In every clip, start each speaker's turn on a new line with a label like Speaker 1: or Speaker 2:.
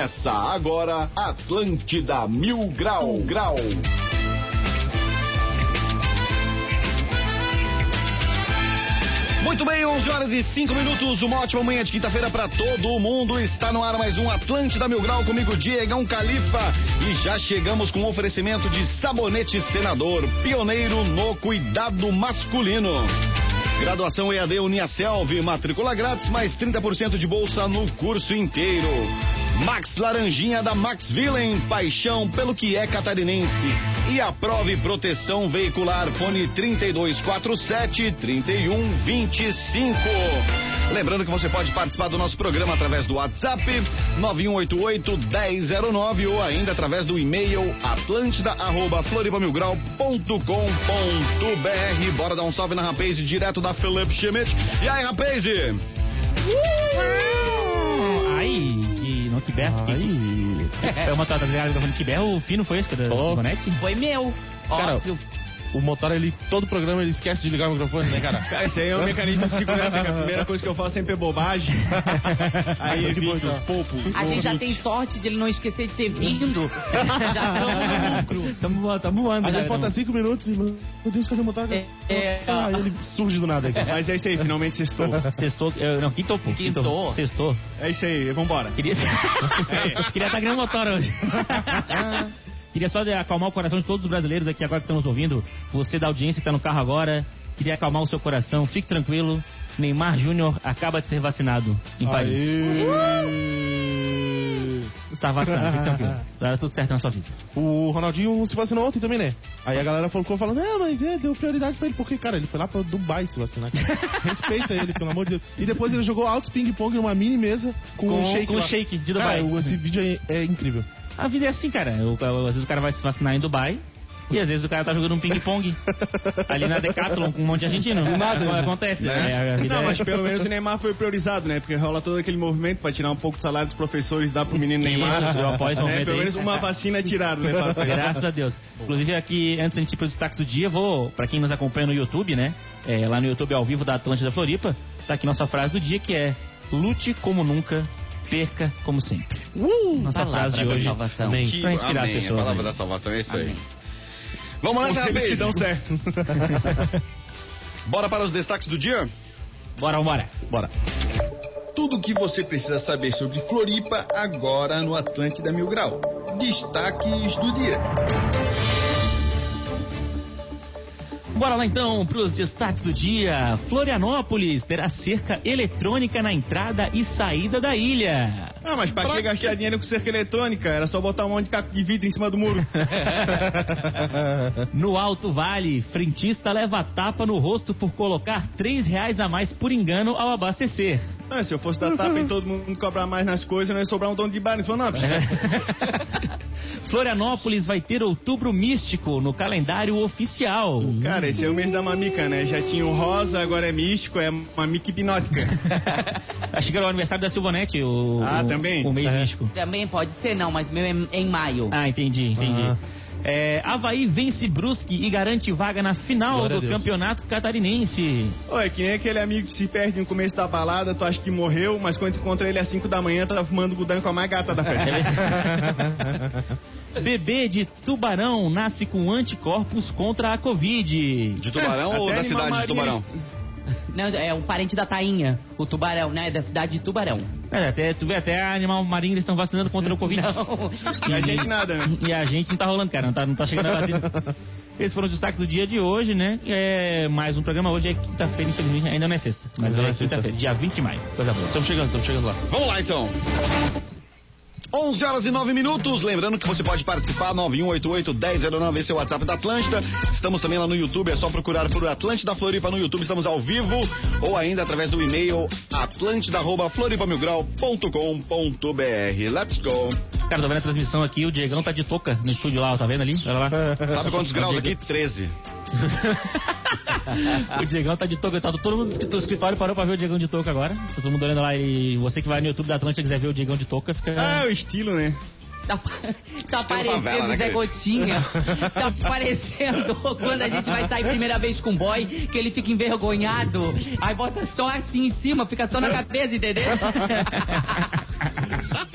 Speaker 1: Começa agora Atlântida Mil Grau Grau. Muito bem, 11 horas e 5 minutos. Uma ótima manhã de quinta-feira para todo mundo. Está no ar mais um Atlântida Mil Grau comigo, Diegão Califa. E já chegamos com oferecimento de Sabonete Senador, pioneiro no cuidado masculino. Graduação EAD Uniaselv, matrícula grátis, mais 30% de bolsa no curso inteiro. Max Laranjinha da Max Villain, paixão pelo que é catarinense. E aprove proteção veicular, fone 3247 3125. Lembrando que você pode participar do nosso programa através do WhatsApp 9188 1009 ou ainda através do e-mail atlântida@floribamilgrau.com.br. Bora dar um salve na Rapaze direto da Philip Schmidt. E aí, Rapaze?
Speaker 2: Ai, que berro. que- É uma ligada do que berro, o fino foi esse da
Speaker 3: Oh.
Speaker 2: Simonete?
Speaker 4: Foi meu.
Speaker 3: Cara,
Speaker 4: Óbvio.
Speaker 3: O motor, ele, todo programa, ele esquece de ligar o microfone, né, cara?
Speaker 5: Cara, esse aí é um mecanismo de segurança, que a primeira coisa que eu faço sempre é bobagem. Aí
Speaker 3: bom,
Speaker 5: evito, poupo.
Speaker 4: A gente já tem sorte de ele não esquecer de ter vindo. já estamos no lucro.
Speaker 2: Tamo, voando, tamo voando.
Speaker 3: Às vezes
Speaker 2: já,
Speaker 3: falta 5 minutos e, meu Deus, cadê o motor?
Speaker 4: É, é.
Speaker 3: Ah, ele surge do nada aqui.
Speaker 5: Mas é isso aí, finalmente sextou.
Speaker 2: Sextou, eu- não, quintou, pô.
Speaker 4: Quintou.
Speaker 2: Sextou.
Speaker 5: É isso aí, vambora.
Speaker 2: Queria Queria estar ganhando motor hoje. Queria só acalmar o coração de todos os brasileiros aqui agora que estão nos ouvindo. Você da audiência que está no carro agora. Queria acalmar o seu coração. Fique tranquilo. Neymar Júnior acaba de ser vacinado em Paris.
Speaker 3: Aê.
Speaker 2: Está vacinado, fique tranquilo. Vai dar tudo certo na sua vida.
Speaker 3: O Ronaldinho se vacinou ontem também, né? Aí a galera ficou falando, não, mas é, deu prioridade pra ele, porque, cara, ele foi lá pra Dubai se vacinar. cara. Respeita ele, pelo amor de Deus. E depois ele jogou altos ping-pong numa mini mesa com,
Speaker 2: Com-
Speaker 3: um shake.
Speaker 2: com
Speaker 3: lá.
Speaker 2: shake de
Speaker 3: Cara,
Speaker 2: Dubai.
Speaker 3: o- esse vídeo é, é incrível.
Speaker 2: A vida é assim, cara. O- às vezes o cara vai se vacinar em Dubai. E às vezes o cara tá jogando um ping-pong ali na Decathlon com um monte de argentino.
Speaker 3: nada, né?
Speaker 2: Acontece, né? A vida
Speaker 5: Não,
Speaker 2: é-
Speaker 5: mas pelo menos o Neymar foi priorizado, né? Porque rola todo aquele movimento pra tirar um pouco do salário dos professores e dar pro menino Neymar.
Speaker 2: Isso, eu apoio esse
Speaker 5: né?
Speaker 2: movimento
Speaker 5: Pelo menos uma vacina tiraram, né? Papai?
Speaker 2: Graças a Deus. Inclusive aqui, antes da gente ir para os destaques do dia, vou, pra quem nos acompanha no YouTube, né? é, lá no YouTube ao vivo da Atlântida Floripa, tá aqui nossa frase do dia que é lute como nunca, perca como sempre. Nossa
Speaker 4: Palavra
Speaker 2: frase de hoje.
Speaker 4: salvação.
Speaker 2: Amém.
Speaker 1: Que-
Speaker 2: Pra inspirar
Speaker 1: amém,
Speaker 2: as pessoas.
Speaker 1: A palavra
Speaker 2: aí.
Speaker 1: da salvação é isso aí.
Speaker 4: Amém.
Speaker 1: Vamos nessa,
Speaker 5: Conselhos que
Speaker 1: rapaz.
Speaker 5: dão certo.
Speaker 1: Bora para os destaques do dia?
Speaker 2: Bora, vambora.
Speaker 3: Bora.
Speaker 6: Tudo o que você precisa saber sobre Floripa agora no Atlântida Mil Grau. Destaques do dia.
Speaker 2: Bora lá então para os destaques do dia. Florianópolis terá cerca eletrônica na entrada e saída da ilha.
Speaker 5: Ah, mas pra, que gastar dinheiro com cerca eletrônica? Era só botar um monte de caco de vidro em cima do muro.
Speaker 2: No Alto Vale, frentista leva tapa no rosto por colocar três reais a mais por engano ao abastecer.
Speaker 5: Ah, se eu fosse dar tapa em todo mundo cobrar mais nas coisas, não ia sobrar um dono de bar em Florianópolis.
Speaker 2: Florianópolis vai ter outubro místico no calendário oficial.
Speaker 5: Cara, esse é o mês da mamica, né? Já tinha o rosa, agora é místico, é mamica hipnótica.
Speaker 2: Achei que era o aniversário da Silvanete, o,
Speaker 5: Ah,
Speaker 2: o-
Speaker 5: também?
Speaker 2: o mês
Speaker 3: É.
Speaker 2: místico.
Speaker 4: Também pode ser, não, mas meu é em maio.
Speaker 2: Ah, entendi, entendi.
Speaker 3: Ah.
Speaker 2: É, Havaí vence Brusque e garante vaga na final
Speaker 3: Glória
Speaker 2: do campeonato catarinense.
Speaker 5: Ô, é que nem aquele amigo que se perde no começo da balada, tu acha que morreu, mas quando tu encontra ele às 5 da manhã, tá fumando gudan com a mais gata da festa.
Speaker 2: Bebê de tubarão nasce com anticorpos contra a Covid.
Speaker 1: De Tubarão
Speaker 5: É,
Speaker 1: ou da cidade de Tubarão?
Speaker 4: Não, é o parente da Tainha, o tubarão, né? Da cidade de Tubarão.
Speaker 2: É, até, tu vê, até animal marinho eles estão vacinando contra o Covid.
Speaker 4: Não.
Speaker 5: E a gente nada, né?
Speaker 2: E a gente não tá rolando, cara, não tá, não tá chegando a vacina. Esses foram os destaques do dia de hoje, né? É mais um programa. Hoje é quinta-feira, infelizmente, ainda não é sexta. Mas
Speaker 3: Não
Speaker 2: é
Speaker 3: é
Speaker 2: quinta-feira, dia 20 de maio. Coisa boa.
Speaker 3: Estamos chegando, estamos chegando lá.
Speaker 1: Vamos lá então. 11 horas e 9 minutos. Lembrando que você pode participar, 9188-1009, esse é o WhatsApp da Atlântida. Estamos também lá no YouTube, é só procurar por Atlântida Floripa no YouTube, estamos ao vivo. Ou ainda através do e-mail atlântida.floripamilgrau.com.br. Let's go.
Speaker 2: Cara, tô vendo a transmissão aqui, o Diegão tá de touca no estúdio lá, tá vendo ali? Olha lá.
Speaker 1: Sabe quantos graus aqui? 13.
Speaker 2: o Diegão tá de touca, tá todo mundo do escrit- do escritório parou pra ver o Diegão de touca agora. Tá todo mundo olhando lá e você que vai no YouTube da Atlântida e quiser ver o Diegão de touca, fica.
Speaker 5: Ah, o estilo, né?
Speaker 4: Tá, tá
Speaker 1: favela,
Speaker 4: parecendo
Speaker 1: né,
Speaker 4: Zé? Gotinha. Tá parecendo quando a gente vai sair primeira vez com o boy, que ele fica envergonhado. Aí bota só assim em cima, fica só na cabeça, entendeu?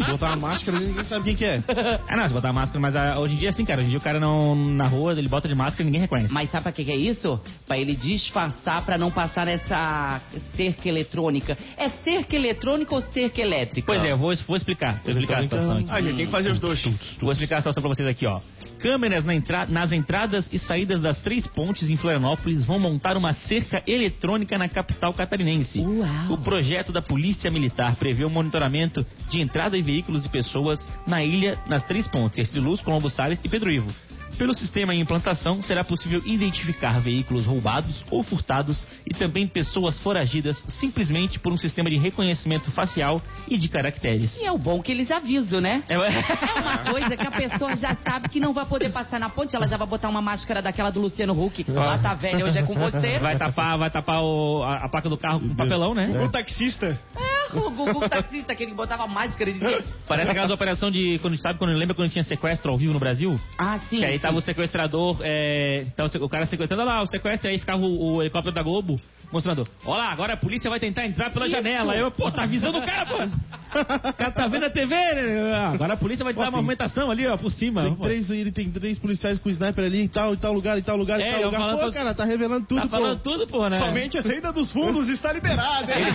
Speaker 3: Botar uma máscara e ninguém sabe quem que é.
Speaker 2: Ah, não, se botar máscara, mas ah, hoje em dia é assim, cara. Hoje em dia o cara não, na rua, ele bota de máscara e ninguém reconhece.
Speaker 4: Mas sabe pra que, que é isso? Pra ele disfarçar pra não passar essa cerca eletrônica. É cerca eletrônica ou cerca elétrica?
Speaker 2: Pois é, eu vou, vou explicar. Vou explicar a situação aqui.
Speaker 5: Ah, gente, tem que fazer os dois.
Speaker 2: Vou explicar a situação pra vocês aqui, ó. Câmeras na entra- nas entradas e saídas das três pontes em Florianópolis vão montar uma cerca eletrônica na capital catarinense.
Speaker 4: Uau.
Speaker 2: O projeto da Polícia Militar prevê o monitoramento de entrada de veículos e pessoas na ilha nas três pontes, Ercílio Luz, Colombo Salles e Pedro Ivo. Pelo sistema em implantação, será possível identificar veículos roubados ou furtados e também pessoas foragidas simplesmente por um sistema de reconhecimento facial e de caracteres.
Speaker 4: E é o bom que eles avisam, né?
Speaker 2: É,
Speaker 4: É uma coisa que a pessoa já sabe que não vai poder passar na ponte, ela já vai botar uma máscara daquela do Luciano Huck. Lá tá velha, hoje é com você.
Speaker 2: Vai tapar, vai tapar o- a, a placa do carro com papelão, né?
Speaker 5: O taxista.
Speaker 4: É, o Gugu taxista, aquele que botava máscara de...
Speaker 2: Parece aquelas operações de. Quando sabe quando lembra quando tinha sequestro ao vivo no Brasil?
Speaker 4: Ah, sim.
Speaker 2: Que aí
Speaker 4: sim.
Speaker 2: tava o sequestrador, é, tava o cara sequestrando olha lá, o sequestro, aí ficava o, o helicóptero da Globo mostrando, olha lá, agora a polícia vai tentar entrar pela janela. Aí eu, pô, tá avisando o cara, pô. O cara tá vendo a TV, né? Ah, Agora a polícia vai te
Speaker 3: Ó,
Speaker 2: dar uma movimentação ali, ó, por cima.
Speaker 3: Tem
Speaker 2: Pô.
Speaker 3: três, ele tem três policiais com sniper ali em tal, em tal lugar, em tal lugar,
Speaker 2: É,
Speaker 3: em tal lugar.
Speaker 2: falando
Speaker 3: Pô, cara, tá revelando tudo,
Speaker 2: Tá falando
Speaker 3: pô.
Speaker 2: tudo, pô, né?
Speaker 5: Somente a saída dos fundos está liberada, hein?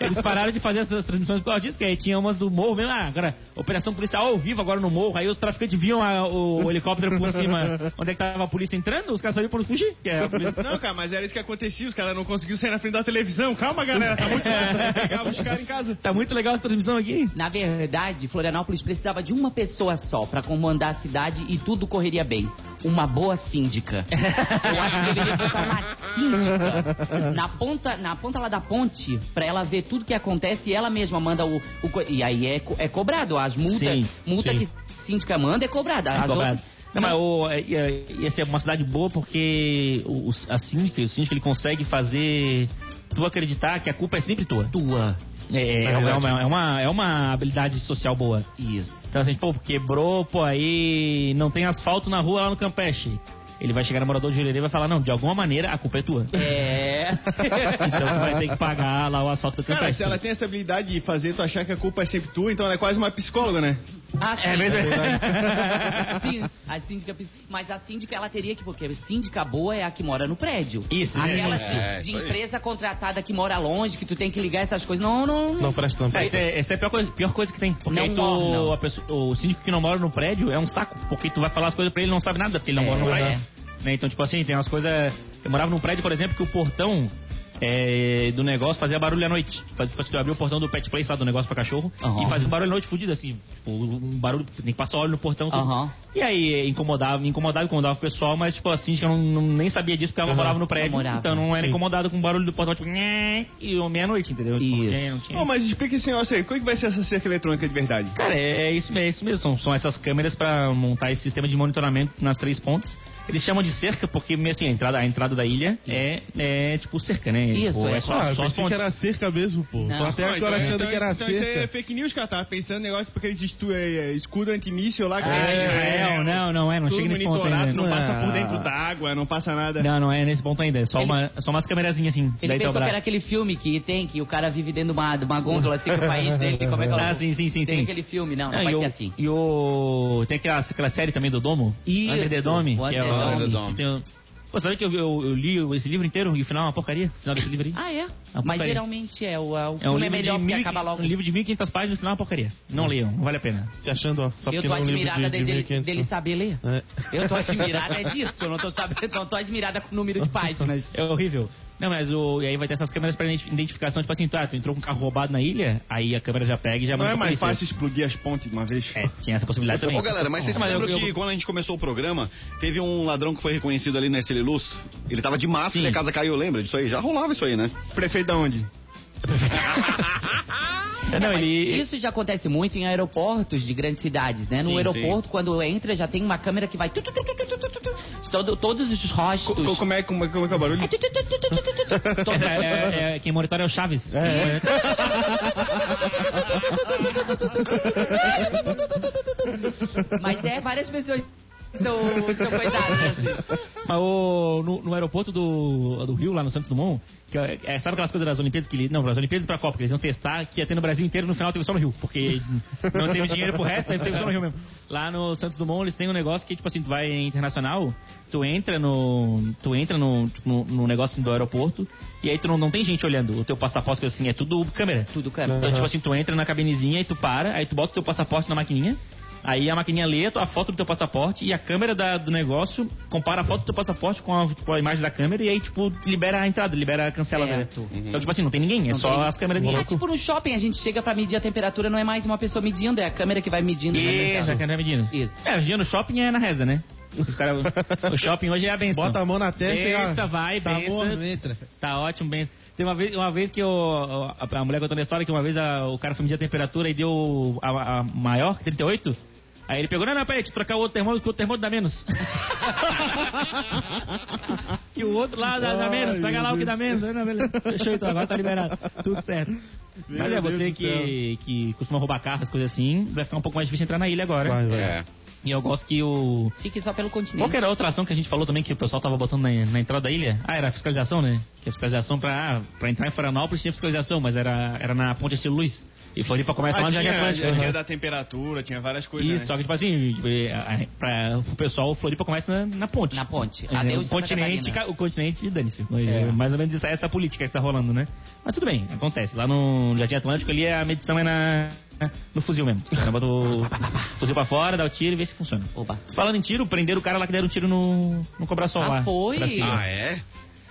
Speaker 2: Eles pararam de fazer essas transmissões por causa disso, que aí tinha umas do morro mesmo. Ah, agora, operação policial ao vivo agora no morro. Aí os traficantes viam a- o, o helicóptero por cima, onde é que tava a polícia entrando, os caras sabiam por fugir. Que é a polícia...
Speaker 5: Não, cara, mas era isso que acontecia. Os caras não conseguiam sair na frente da televisão. Calma, galera, tá muito. Pegava os caras em casa.
Speaker 2: Tá muito legal essa transmissão aqui.
Speaker 4: Na verdade, Florianópolis precisava de uma pessoa só pra comandar a cidade e tudo correria bem. Uma boa síndica. Eu acho que deveria botar uma síndica na ponta, na ponta lá da ponte pra ela ver tudo que acontece e ela mesma manda o. o co- e aí é, co- é cobrado. As multas
Speaker 2: Sim,
Speaker 4: multa
Speaker 3: sim.
Speaker 4: que síndica manda é cobrada. As
Speaker 2: Cobrado.
Speaker 4: outras-
Speaker 2: Não, mas o, é, ia, ia ser uma cidade boa porque o, a síndica, o síndico ele consegue fazer tu acreditar que a culpa é sempre tua.
Speaker 4: Tua.
Speaker 2: É, é,
Speaker 3: verdade.
Speaker 2: uma, é, uma, é uma habilidade social boa.
Speaker 4: Isso.
Speaker 2: Então assim, pô, quebrou, pô, aí não tem asfalto na rua lá no Campeche. Ele vai chegar no morador de Jurerê e vai falar, não, de alguma maneira a culpa é tua.
Speaker 4: É.
Speaker 2: Então tu vai ter que pagar lá o asfalto do
Speaker 5: Cara,
Speaker 2: Campeche.
Speaker 5: se ela tem essa habilidade de fazer tu achar que a culpa é sempre tua, então ela é quase uma psicóloga, né?
Speaker 4: Ah, sim.
Speaker 2: É mesmo?
Speaker 4: Sim, a síndica. Mas a síndica, ela teria que. Porque a síndica boa é a que mora no prédio.
Speaker 2: Isso,
Speaker 4: Aquela de,
Speaker 1: É,
Speaker 4: de
Speaker 1: aí.
Speaker 4: empresa contratada que mora longe, que tu tem que ligar essas coisas. Não, não.
Speaker 3: Não presta não.
Speaker 2: É, essa é, essa é a pior coisa, pior coisa que tem. Porque
Speaker 4: Não
Speaker 2: tu,
Speaker 4: orna.
Speaker 2: a pessoa- o síndico que não mora no prédio é um saco. Porque tu vai falar as coisas pra ele e não sabe nada, porque ele não
Speaker 4: É,
Speaker 2: mora no
Speaker 4: é.
Speaker 2: prédio. Né, Então, tipo assim, tem umas coisas. Eu morava num prédio, por exemplo, que o portão é, do negócio fazia barulho à noite. Faz- Tipo, assim, tu o portão do pet place lá do negócio pra cachorro
Speaker 4: Aham.
Speaker 2: e fazia um barulho à noite fudido, assim. Tipo, um barulho, tem que passar óleo no portão. tudo.
Speaker 4: Aham.
Speaker 2: E aí incomodava, me incomodava, incomodava o pessoal, mas tipo assim, eu não, não- nem sabia disso porque ela
Speaker 3: Aham.
Speaker 2: morava no prédio.
Speaker 4: Não morava.
Speaker 2: Então não era
Speaker 3: Sim.
Speaker 2: incomodado com o barulho do portão, tipo, "Nhê", e meia-noite, entendeu? Tipo,
Speaker 4: Isso.
Speaker 2: porque não tinha-
Speaker 5: Ô, mas explica esse negócio aí. Como é que vai ser essa cerca eletrônica de verdade?
Speaker 2: Cara, é, é isso, é isso mesmo. São, são essas câmeras pra montar esse sistema de monitoramento nas três pontes. Eles chamam de cerca porque, assim, a entrada, a entrada da ilha é, é tipo cerca, né?
Speaker 4: Isso,
Speaker 2: Tipo,
Speaker 4: é.
Speaker 2: é só,
Speaker 3: Ah, eu
Speaker 2: só as
Speaker 3: pensei que era cerca mesmo, pô.
Speaker 4: Não.
Speaker 3: Tô até
Speaker 5: Ah,
Speaker 3: agora
Speaker 5: então-
Speaker 3: achando
Speaker 5: então-
Speaker 3: que era
Speaker 5: então isso é
Speaker 3: cerca.
Speaker 5: fake news, cara. Tava pensando negócio porque eles estu é, escudo antimíssil lá. que
Speaker 2: Ah,
Speaker 5: é
Speaker 2: Israel, não, não é, não
Speaker 5: tudo
Speaker 2: chega nesse ponto
Speaker 5: monitorado,
Speaker 2: ainda.
Speaker 5: não passa por dentro d'água, não passa nada.
Speaker 2: Não, não é nesse ponto ainda. É só,
Speaker 4: Ele-
Speaker 2: uma, só umas câmerazinhas assim.
Speaker 4: Ele
Speaker 2: da
Speaker 4: pensou que era aquele filme que tem, que o cara vive dentro de uma, de uma gôndola, assim, que o país dele, como é que é o-
Speaker 2: Ah, sim, sim, sim,
Speaker 4: Tem
Speaker 2: sim.
Speaker 4: aquele filme, não, não
Speaker 2: Ah,
Speaker 4: vai
Speaker 2: e o-
Speaker 4: assim.
Speaker 2: E o. Tem aquela, aquela série também do Domo?
Speaker 4: Isso,
Speaker 2: Under the Dome. que é
Speaker 1: Dome. Dome.
Speaker 2: tem o- Pô, sabe que eu, eu, eu li esse livro inteiro e o final é uma porcaria? O final desse livro aí?
Speaker 4: Ah, é?
Speaker 2: Uma
Speaker 4: Mas geralmente é, o, é, o
Speaker 2: É um
Speaker 4: filme é
Speaker 2: livro,
Speaker 4: melhor
Speaker 2: de
Speaker 4: porque
Speaker 2: mil, e-
Speaker 4: acaba logo.
Speaker 2: um livro de 1.500 páginas, no final é uma porcaria. Não leiam, não vale a pena.
Speaker 3: Se achando, ó. Só
Speaker 4: Eu
Speaker 3: porque não é um livro
Speaker 4: admirada
Speaker 3: de, de
Speaker 4: dele,
Speaker 3: 1500.
Speaker 4: dele saber ler.
Speaker 3: É.
Speaker 4: Eu tô admirada é disso. Eu não tô, sabendo, não tô admirada com o número de páginas.
Speaker 2: É horrível. Não, mas o. E aí vai ter essas câmeras pra identi- identificação, tipo assim, tu, ah, tu entrou com um carro roubado na ilha, aí a câmera já pega e já
Speaker 5: Não
Speaker 2: manda
Speaker 5: é
Speaker 2: pra
Speaker 5: mais fácil explodir as pontes de uma vez?
Speaker 2: É, tinha essa possibilidade também.
Speaker 1: Ô galera, mas vocês lembram
Speaker 2: eu-
Speaker 1: que quando a gente começou o programa, teve um ladrão que foi reconhecido ali na Luz? Ele tava de máscara e a casa caiu, lembra disso aí? Já rolava isso aí, né?
Speaker 5: Prefeito da onde?
Speaker 2: Não, ele.
Speaker 4: Isso já acontece muito em aeroportos de grandes cidades, né? No
Speaker 2: Sim,
Speaker 4: aeroporto, quando entra, já tem uma câmera que vai... tu, tu, tu. Todo, todos os rostos...
Speaker 5: Co- como, é, como, é, como é que é o barulho?
Speaker 4: É
Speaker 2: É, é, é, quem monitora é o Chaves.
Speaker 4: Mas é, várias pessoas são, são coitadas, assim.
Speaker 2: Mas o, no, no aeroporto do, do Rio, lá no Santos Dumont, que é, é, sabe aquelas coisas das Olimpíadas que Não, das Olimpíadas pra Copa, que eles iam testar, que ia ter no Brasil inteiro, no final teve só no Rio, porque não teve dinheiro pro resto, aí teve só no Rio mesmo. Lá no Santos Dumont eles têm um negócio que, tipo assim, tu vai internacional, tu entra no. Tu entra no, tipo, no, no negócio do aeroporto, e aí tu não, não tem gente olhando o teu passaporte, que assim, é tudo câmera.
Speaker 4: Tudo, cara.
Speaker 2: Então, tipo assim, tu entra na cabinezinha e tu para, aí tu bota o teu passaporte na maquininha, aí a maquininha lê a foto do teu passaporte e a câmera da- do negócio compara a foto do teu passaporte com a, com a imagem da câmera e aí, tipo, libera a entrada, libera, cancela. Né?
Speaker 4: Certo.
Speaker 2: Então, tipo assim, não tem ninguém, é
Speaker 4: Não
Speaker 2: só
Speaker 4: tem.
Speaker 2: as câmeras
Speaker 4: É tipo no shopping, a gente chega pra medir a temperatura, não é mais uma pessoa medindo, é a câmera que vai medindo.
Speaker 2: Isso, a câmera medindo.
Speaker 4: Isso.
Speaker 2: É, hoje dia no shopping é na reza, né? Os cara, o shopping hoje é a benção.
Speaker 3: Bota a mão na testa e... ó,
Speaker 2: Bença, vai,
Speaker 3: tá
Speaker 2: bença.
Speaker 3: bom, entra.
Speaker 2: Tá ótimo, bem. Tem uma vez, uma vez que eu, a, a mulher contou na história que uma vez a- o cara foi medir a temperatura e deu a, a maior, 38. Aí ele pegou, não, não, peraí, deixa eu trocar o outro termômetro, que o outro termômetro dá menos. que o outro lá dá, dá menos, pega lá o que dá menos. Não, beleza. Fechou então, agora tá liberado. Tudo certo. Mas
Speaker 3: Meu
Speaker 2: é, você
Speaker 3: Deus do
Speaker 2: que, que costuma roubar carros, coisas assim, vai ficar um pouco mais difícil entrar na ilha agora.
Speaker 3: Vai, vai.
Speaker 1: É.
Speaker 2: E eu gosto que o.
Speaker 4: Fique só pelo continente.
Speaker 2: Qual que era a outra ação que a gente falou também que o pessoal tava botando na, na entrada da ilha? Ah, era a fiscalização, né? Que a fiscalização pra, pra entrar em Florianópolis tinha fiscalização, mas era, era na ponte Estilo Luz. E Floripa começa lá
Speaker 5: Ah,
Speaker 2: no Jardim Atlântico.
Speaker 5: tinha
Speaker 2: Uhum.
Speaker 5: da temperatura, tinha várias coisas,
Speaker 2: Isso,
Speaker 5: né?
Speaker 2: só que tipo assim, a- pra, o pessoal, o Floripa começa na, na ponte.
Speaker 4: Na ponte.
Speaker 2: É,
Speaker 4: Adeus,
Speaker 2: o continente, o continente, dane-se.
Speaker 4: É.
Speaker 2: Mais ou menos isso, essa política que tá rolando, né? Mas tudo bem, acontece. Lá no Jardim Atlântico ali a medição é na, no fuzil mesmo. O cara bota o fuzil pra fora, dá o tiro e vê se funciona.
Speaker 4: Oba.
Speaker 2: Falando em tiro, prenderam o cara lá que deram um tiro no, no Cobraçol
Speaker 4: Ah,
Speaker 2: lá.
Speaker 4: foi?
Speaker 1: Ah, é?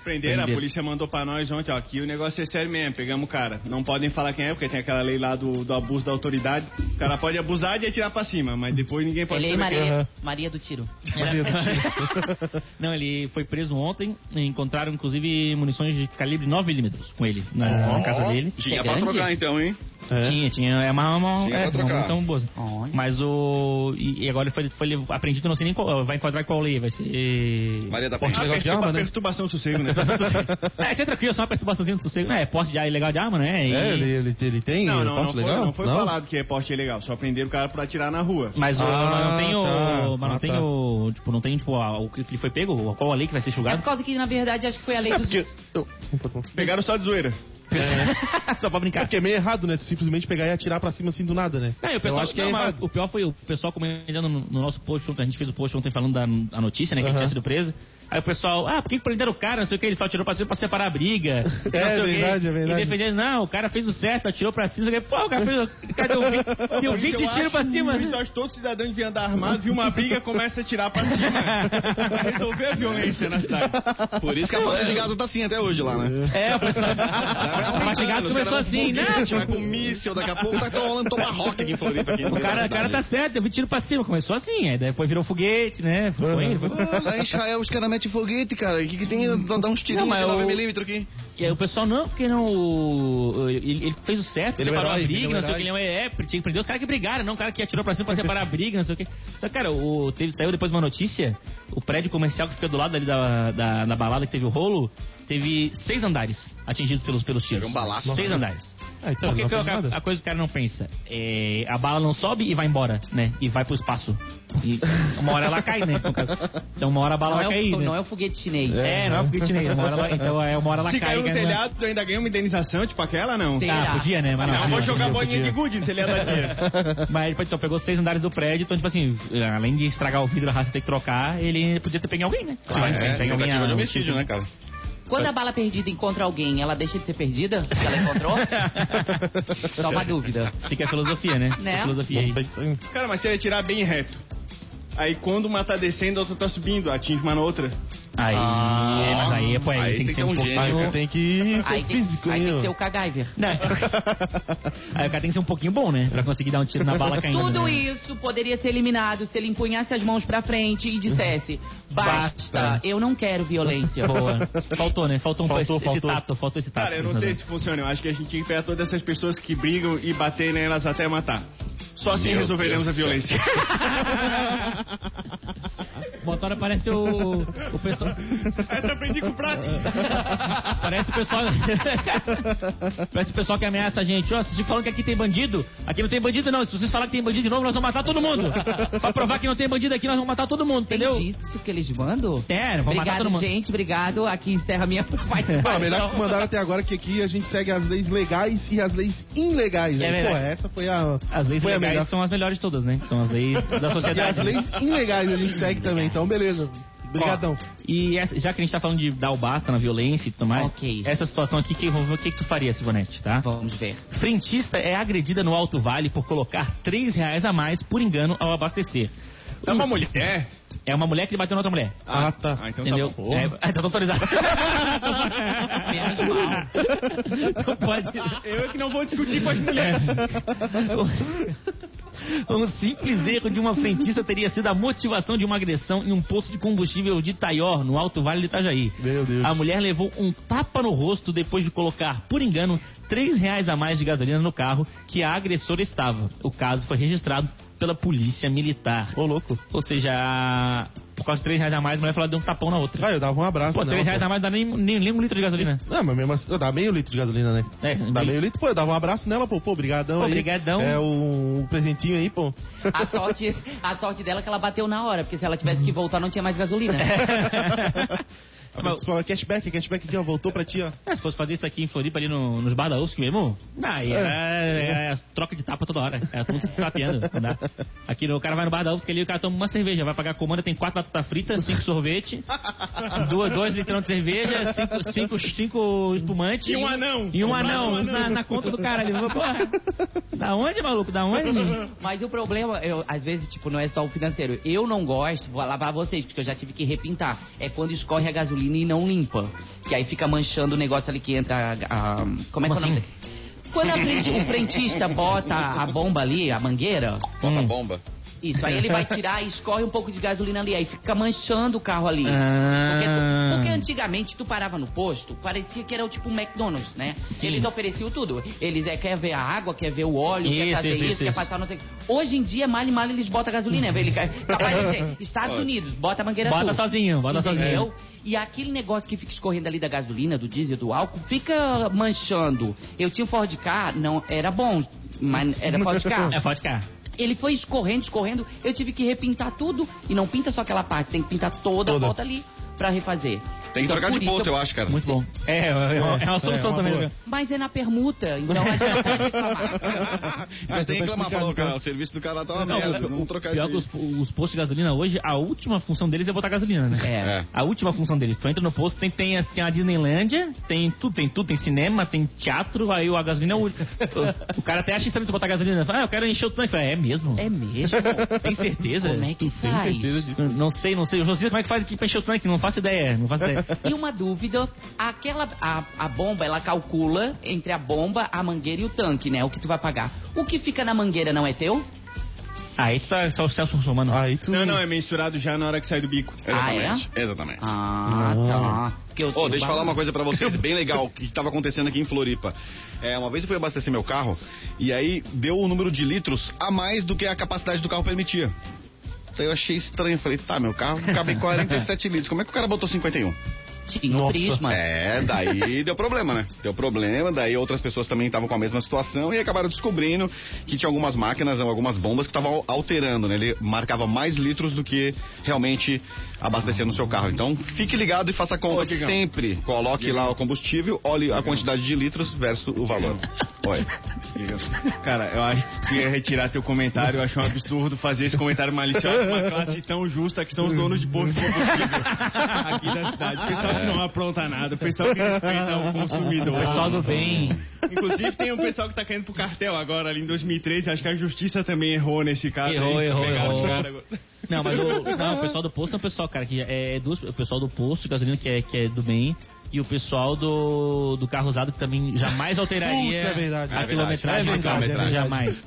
Speaker 5: Prenderam, a
Speaker 2: Prenderam.
Speaker 5: polícia mandou pra nós ontem, ó, que o negócio é sério mesmo, pegamos o cara. Não podem falar quem é, porque tem aquela lei lá do, do abuso da autoridade. O cara pode abusar e atirar pra cima, mas depois ninguém pode
Speaker 4: Ele é
Speaker 5: saber quem é.
Speaker 4: Maria,
Speaker 3: Aham.
Speaker 4: Maria do Tiro.
Speaker 2: Não, ele foi preso ontem. Encontraram, inclusive, munições de calibre 9mm com ele na, na casa dele.
Speaker 1: Tinha
Speaker 4: é
Speaker 1: pra
Speaker 4: grande?
Speaker 1: trocar então, hein?
Speaker 3: É.
Speaker 2: Tinha, tinha. É uma, uma,
Speaker 1: Tinha
Speaker 2: é, uma munição boa.
Speaker 4: Olha.
Speaker 2: Mas o. E, e agora ele foi, foi apreendido, não sei nem qual. Vai enquadrar qual lei. Vai ser.
Speaker 1: Maria da
Speaker 3: Porte.
Speaker 5: Ah,
Speaker 3: de arma, né?
Speaker 5: Perturbação sossego, né?
Speaker 2: É, isso é tranquilo, só uma perturbaçãozinha do sossego. É, porte de ar ilegal de arma, né? E-
Speaker 3: É, ele, ele, ele tem
Speaker 5: Não, não, não
Speaker 3: porte
Speaker 5: foi,
Speaker 3: legal?
Speaker 5: não foi falado que é porte ilegal. Só prenderam o cara por atirar na rua.
Speaker 2: Mas, o,
Speaker 3: Ah,
Speaker 2: mas não tem o.
Speaker 3: tá.
Speaker 2: Mas não
Speaker 3: Ah,
Speaker 2: tem
Speaker 3: tá.
Speaker 2: o. Tipo, não tem, tipo, a- o que ele foi pego? Qual a lei que vai ser
Speaker 4: É
Speaker 2: julgado?
Speaker 4: por causa que, na verdade, acho que foi a lei
Speaker 3: É
Speaker 4: dos...
Speaker 3: porque... Eu...
Speaker 5: Pegaram só de zoeira.
Speaker 2: Só pra
Speaker 3: É
Speaker 2: brincar.
Speaker 3: porque é meio errado, né? Tu simplesmente pegar e atirar pra cima assim do nada, né?
Speaker 2: Não, o pessoal,
Speaker 3: Eu acho que é
Speaker 2: não, mas
Speaker 3: errado.
Speaker 2: O pior foi o pessoal comentando no, no nosso post, ontem, a gente fez o post ontem falando da a notícia, né, que ele tinha sido preso. Aí o pessoal, ah, por que prenderam o cara? Não sei o que, ele só atirou pra cima pra separar a briga. não sei o quê.
Speaker 3: verdade, é verdade.
Speaker 2: E defendendo, não, o cara fez o certo, atirou pra cima, quê. Pô, o cara fez. o cara deu 20, deu 20
Speaker 5: Eu
Speaker 2: tiros pra cima.
Speaker 5: Isso, eu acho que todo cidadão devia andar armado, viu uma briga, começa a tirar pra cima. pra resolver a violência na cidade.
Speaker 1: Por isso que a faixa de Gaza tá assim até hoje lá, né?
Speaker 2: É, o pessoal.
Speaker 1: Tá
Speaker 2: O Mastigado
Speaker 1: Os
Speaker 2: começou
Speaker 1: caras
Speaker 2: assim, né?
Speaker 1: Vai com míssil, daqui a pouco tá rolando tomahawk aqui em Floripa. Aqui
Speaker 2: O cara, o cara tá certo, deu 20 tiros pra cima. Começou assim, aí depois virou foguete, né? Foi foi
Speaker 1: Lá em Israel os caras metem foguete, cara. O que, que tem? Dá dá uns tirinhos
Speaker 2: Não, mas
Speaker 1: de
Speaker 2: o-
Speaker 1: 9mm aqui.
Speaker 2: E aí o pessoal, não, porque não. Ele, ele fez o certo,
Speaker 3: Ele é um
Speaker 2: separou a
Speaker 3: herói,
Speaker 2: briga,
Speaker 3: ele é um
Speaker 2: não sei o que, ele é, é, tinha que prender os caras que brigaram, não o cara que atirou pra cima pra separar a briga, não sei o que. Só que, cara, o, teve, saiu depois uma notícia, o prédio comercial que fica do lado ali da, da, da balada que teve o rolo, teve seis andares atingidos pelos, pelos tiros.
Speaker 1: Teve um balaço.
Speaker 2: Seis
Speaker 3: Nossa.
Speaker 2: andares.
Speaker 3: Ah, então,
Speaker 2: Por que
Speaker 3: não
Speaker 2: que a, a coisa que o cara não pensa? É, a bala não sobe e vai embora, né? E vai pro espaço. E uma hora ela cai, né? Então uma hora a bala
Speaker 4: Não é,
Speaker 2: vai cair,
Speaker 4: o,
Speaker 2: né?
Speaker 4: não é o foguete chinês.
Speaker 2: É, não é o foguete chinês. Uma hora ela, então é uma hora ela
Speaker 5: Se
Speaker 2: cai.
Speaker 5: caiu no
Speaker 2: cai numa-
Speaker 5: telhado, tu ainda ganha uma indenização, tipo aquela, não?
Speaker 4: Tem.
Speaker 2: Ah, podia, né? Mas não,
Speaker 5: Não,
Speaker 2: podia,
Speaker 5: vou jogar
Speaker 2: podia,
Speaker 5: bolinha
Speaker 2: podia.
Speaker 5: de gude no telhado da tia.
Speaker 2: Mas ele então, pegou seis andares do prédio, então, tipo assim, além de estragar o vidro, a raça ter que trocar, ele podia ter pegado alguém, né? Se vai- se
Speaker 1: é,
Speaker 2: pega alguém,
Speaker 1: tentativa
Speaker 2: ah,
Speaker 1: de
Speaker 2: um
Speaker 1: homicídio,
Speaker 2: tiro-
Speaker 1: né, cara?
Speaker 4: Quando a bala perdida encontra alguém, ela deixa de ser perdida? Se ela encontrou? Só uma dúvida.
Speaker 2: Fica a filosofia, né?
Speaker 4: Né?
Speaker 2: A filosofia aí.
Speaker 5: Cara, mas você ia tirar bem reto. Aí quando uma tá descendo, a outra tá subindo, atinge uma na outra.
Speaker 2: Aí,
Speaker 4: Ah.
Speaker 2: mas aí, pô, aí, tem que ser um,
Speaker 1: um
Speaker 2: pouquinho...
Speaker 1: gênio,
Speaker 3: Aí tem que ser
Speaker 4: Aí tem,
Speaker 3: físico,
Speaker 4: aí tem que
Speaker 3: ó.
Speaker 4: ser o Cagaiver.
Speaker 2: Não. aí o cara tem que ser um pouquinho bom, né? Pra conseguir dar um tiro na bala caindo.
Speaker 4: Tudo
Speaker 2: né?
Speaker 4: isso poderia ser eliminado se ele empunhasse as mãos pra frente e dissesse: Basta,
Speaker 2: Basta.
Speaker 4: eu não quero violência.
Speaker 2: Boa. Faltou, né? Faltou um
Speaker 3: Faltou,
Speaker 2: esse,
Speaker 3: faltou.
Speaker 2: esse tato, faltou esse tato.
Speaker 5: Cara, eu não sei se funciona. Eu acho que a gente tinha que pegar todas essas pessoas que brigam e bater nelas até matar. Só assim
Speaker 1: Meu
Speaker 5: resolveremos
Speaker 1: Deus
Speaker 5: a violência.
Speaker 2: Motora parece o, o pessoal.
Speaker 5: Essa eu aprendi com o.
Speaker 2: Parece o pessoal. parece o pessoal que ameaça a gente. Ó, vocês falam que aqui tem bandido. Aqui não tem bandido, não. Se vocês falarem que tem bandido de novo, nós vamos matar todo mundo. pra provar que não tem bandido aqui, nós vamos matar todo mundo,
Speaker 4: Tem
Speaker 2: entendeu?
Speaker 4: disso que eles mandam?
Speaker 2: É, vamos matar todo
Speaker 4: Obrigado,
Speaker 2: mundo.
Speaker 4: gente. Obrigado. Aqui encerra a minha participação.
Speaker 3: Ah, melhor que mandaram até agora que aqui a gente segue as leis legais e as leis ilegais.
Speaker 2: É
Speaker 3: né? Pô,
Speaker 2: verdade.
Speaker 3: essa foi a.
Speaker 2: As leis
Speaker 3: foi a melhor.
Speaker 2: legais são as melhores de todas, né? São as leis da
Speaker 3: E
Speaker 2: sociedade.
Speaker 3: as leis ilegais a gente segue também, então beleza. Obrigadão.
Speaker 2: E essa- já que a gente tá falando de dar o basta na violência e tudo mais,
Speaker 4: Ok.
Speaker 2: essa situação aqui, que, o que, que tu faria, Sivonete, tá?
Speaker 4: Vamos ver.
Speaker 2: Frentista é agredida no Alto Vale por colocar 3 reais a mais por engano ao abastecer.
Speaker 5: É uma mulher?
Speaker 2: É uma mulher que bateu na outra mulher.
Speaker 3: Ah, tá.
Speaker 5: Ah, então
Speaker 2: Entendeu?
Speaker 5: tá bom.
Speaker 2: É, ah, tá autorizado.
Speaker 4: Menos mal.
Speaker 2: Não pode.
Speaker 5: Eu é que não vou discutir com as mulheres.
Speaker 2: Um simples erro de uma frentista teria sido a motivação de uma agressão em um posto de combustível de Taior, no Alto Vale de Itajaí.
Speaker 3: Meu Deus.
Speaker 2: A mulher levou um tapa no rosto depois de colocar, por engano, três reais a mais de gasolina no carro que a agressora estava. O caso foi registrado pela polícia militar.
Speaker 3: Ô, louco.
Speaker 2: Ou seja, a- por causa de três reais a mais, a mulher falou deu um tapão na outra.
Speaker 3: Ah, eu dava um abraço.
Speaker 2: Pô,
Speaker 3: nela,
Speaker 2: três reais
Speaker 3: pô.
Speaker 2: a mais dá nem, nem, nem um litro de gasolina.
Speaker 3: Não, mas mesmo assim, eu dava meio litro de gasolina, né?
Speaker 2: É,
Speaker 3: Dá
Speaker 2: meio-
Speaker 3: meio litro, pô, eu dava um abraço nela, pô, pô, obrigadão
Speaker 2: Pô,
Speaker 3: aí.
Speaker 2: brigadão.
Speaker 3: É um, um presentinho aí, pô.
Speaker 4: A sorte, a sorte dela é que ela bateu na hora, porque se ela tivesse que voltar não tinha mais gasolina.
Speaker 3: Mas... Fala, cashback, cashback aqui, ó, voltou pra ti, ó.
Speaker 2: É, se fosse fazer isso aqui em Floripa, ali no, nos bar da UFSC mesmo, aí é, é- é troca de tapa toda hora. É todo mundo se sapeando. não. Aqui o cara vai no bar da UFSC ali, o cara toma uma cerveja, vai pagar a comanda, tem quatro batatas fritas, cinco sorvete, duas, dois litrão de cerveja, cinco, cinco, cinco espumantes.
Speaker 5: E um anão.
Speaker 2: E um anão,
Speaker 5: um anão.
Speaker 2: Na, na conta do cara ali. Porra, da onde, maluco? Da onde?
Speaker 4: Mas o problema, eu, às vezes, tipo, não é só o financeiro. Eu não gosto, vou falar pra vocês, porque eu já tive que repintar. É quando escorre a gasolina e não limpa. Que aí fica manchando o negócio ali que entra a. a- como é que é o nome?
Speaker 2: assim?
Speaker 4: Quando a o frentista bota a bomba ali, a mangueira,
Speaker 1: Bota a bomba.
Speaker 4: Isso, aí ele vai tirar e escorre um pouco de gasolina ali, aí fica manchando o carro ali.
Speaker 2: Ah.
Speaker 4: Porque, porque antigamente tu parava no posto, parecia que era o tipo um McDonald's, né?
Speaker 2: Sim.
Speaker 4: Eles ofereciam tudo. Eles é, quer ver a água, quer ver o óleo, quer
Speaker 2: Isso,
Speaker 4: fazer
Speaker 2: isso,
Speaker 4: isso,
Speaker 2: isso,
Speaker 4: quer passar não sei. Hoje em dia, mal e mal eles botam gasolina. Ele, capaz de dizer, Estados Unidos, bota a mangueira
Speaker 2: Bota
Speaker 4: tu.
Speaker 2: sozinho, bota
Speaker 4: Entendeu?
Speaker 2: sozinho.
Speaker 4: E aquele negócio que fica escorrendo ali da gasolina, do diesel, do álcool, fica manchando. Eu tinha um Ford Ka, não, era bom, mas era Ford Ka.
Speaker 2: É, pode cá.
Speaker 4: Ele foi escorrendo, escorrendo. Eu tive que repintar tudo. E não pinta só aquela parte, tem que pintar toda,
Speaker 3: Toda.
Speaker 4: a volta ali pra refazer.
Speaker 1: Tem que
Speaker 4: Então,
Speaker 1: trocar de
Speaker 4: isso
Speaker 1: posto,
Speaker 4: eu-
Speaker 1: acho, cara.
Speaker 2: Muito bom. É, é, é, uma- é uma solução
Speaker 3: É, uma
Speaker 2: também.
Speaker 3: boa.
Speaker 2: né?
Speaker 4: Mas é na permuta, então a gente não pode reclamar.
Speaker 1: Mas tem que reclamar, falou, cara, o serviço do cara tá uma
Speaker 2: Não,
Speaker 1: merda.
Speaker 2: o-
Speaker 1: Vamos trocar
Speaker 2: Pior
Speaker 1: isso
Speaker 2: que
Speaker 1: aí.
Speaker 2: os, os postos de gasolina hoje, a última função deles é botar gasolina, né?
Speaker 4: É.
Speaker 1: É.
Speaker 2: A última função deles. Tu entra no posto, tem, tem, a- tem a Disneylândia, tem tudo, tem tudo, tem cinema, tem teatro, aí a gasolina é o único. O, cara até acha estranho tu botar gasolina. Fala, ah, eu quero encher o tanque. Fala, é mesmo?
Speaker 4: É mesmo?
Speaker 2: Tem certeza?
Speaker 4: Como é que
Speaker 3: Tem
Speaker 4: faz?
Speaker 3: certeza disso.
Speaker 2: Não, não sei, não sei. O Josias, como é que faz aqui pra encher o tanque? Não faço ideia, não faço ideia.
Speaker 4: E uma dúvida, aquela a, a bomba, ela calcula entre a bomba, a mangueira e o tanque, né? O que tu vai pagar. O que fica na mangueira não é teu?
Speaker 2: Aí tu tá só o Celso somando.
Speaker 3: Aí tu.
Speaker 5: Não, não, é mensurado já na hora que sai do bico.
Speaker 1: Exatamente. Exatamente.
Speaker 4: Ah, tá. Porque eu
Speaker 1: Ô,
Speaker 4: tenho
Speaker 1: deixa eu falar uma coisa pra vocês, bem legal, que estava acontecendo aqui em Floripa. É, uma vez eu fui abastecer meu carro e aí deu o número de litros a mais do que a capacidade do carro permitia. Daí eu achei estranho, falei, tá, meu carro cabe em 47 litros, como é que o cara botou 51?
Speaker 4: Tinha um prisma.
Speaker 1: É, daí deu problema, né? Deu problema, daí outras pessoas também estavam com a mesma situação e acabaram descobrindo que tinha algumas máquinas, algumas bombas que estavam alterando, né? Ele marcava mais litros do que realmente abastecer no seu carro. Então, fique ligado e faça a conta
Speaker 5: Ô, Digão.
Speaker 1: sempre. Coloque lá o combustível, olhe a quantidade de litros versus o valor. Oi.
Speaker 5: Cara, eu acho que ia retirar teu comentário. Eu acho um absurdo fazer esse comentário malicioso uma classe tão justa que são os donos de posto de combustível aqui da cidade. O pessoal não apronta nada, o pessoal que respeita o consumidor.
Speaker 2: O pessoal do bem.
Speaker 5: Inclusive tem um pessoal que tá caindo pro cartel agora, ali em 2013. Acho que a justiça também errou nesse caso.
Speaker 2: Errou,
Speaker 5: aí,
Speaker 2: errou, errou. Não, mas o, não, o pessoal do posto é um pessoal, cara, que é duas, o pessoal do posto de gasolina que é, que é do bem e o pessoal do, do carro usado que também jamais alteraria
Speaker 3: Putz, é verdade.
Speaker 2: a
Speaker 1: É verdade.
Speaker 2: quilometragem
Speaker 3: É
Speaker 2: do carro.
Speaker 3: verdade, é
Speaker 2: jamais.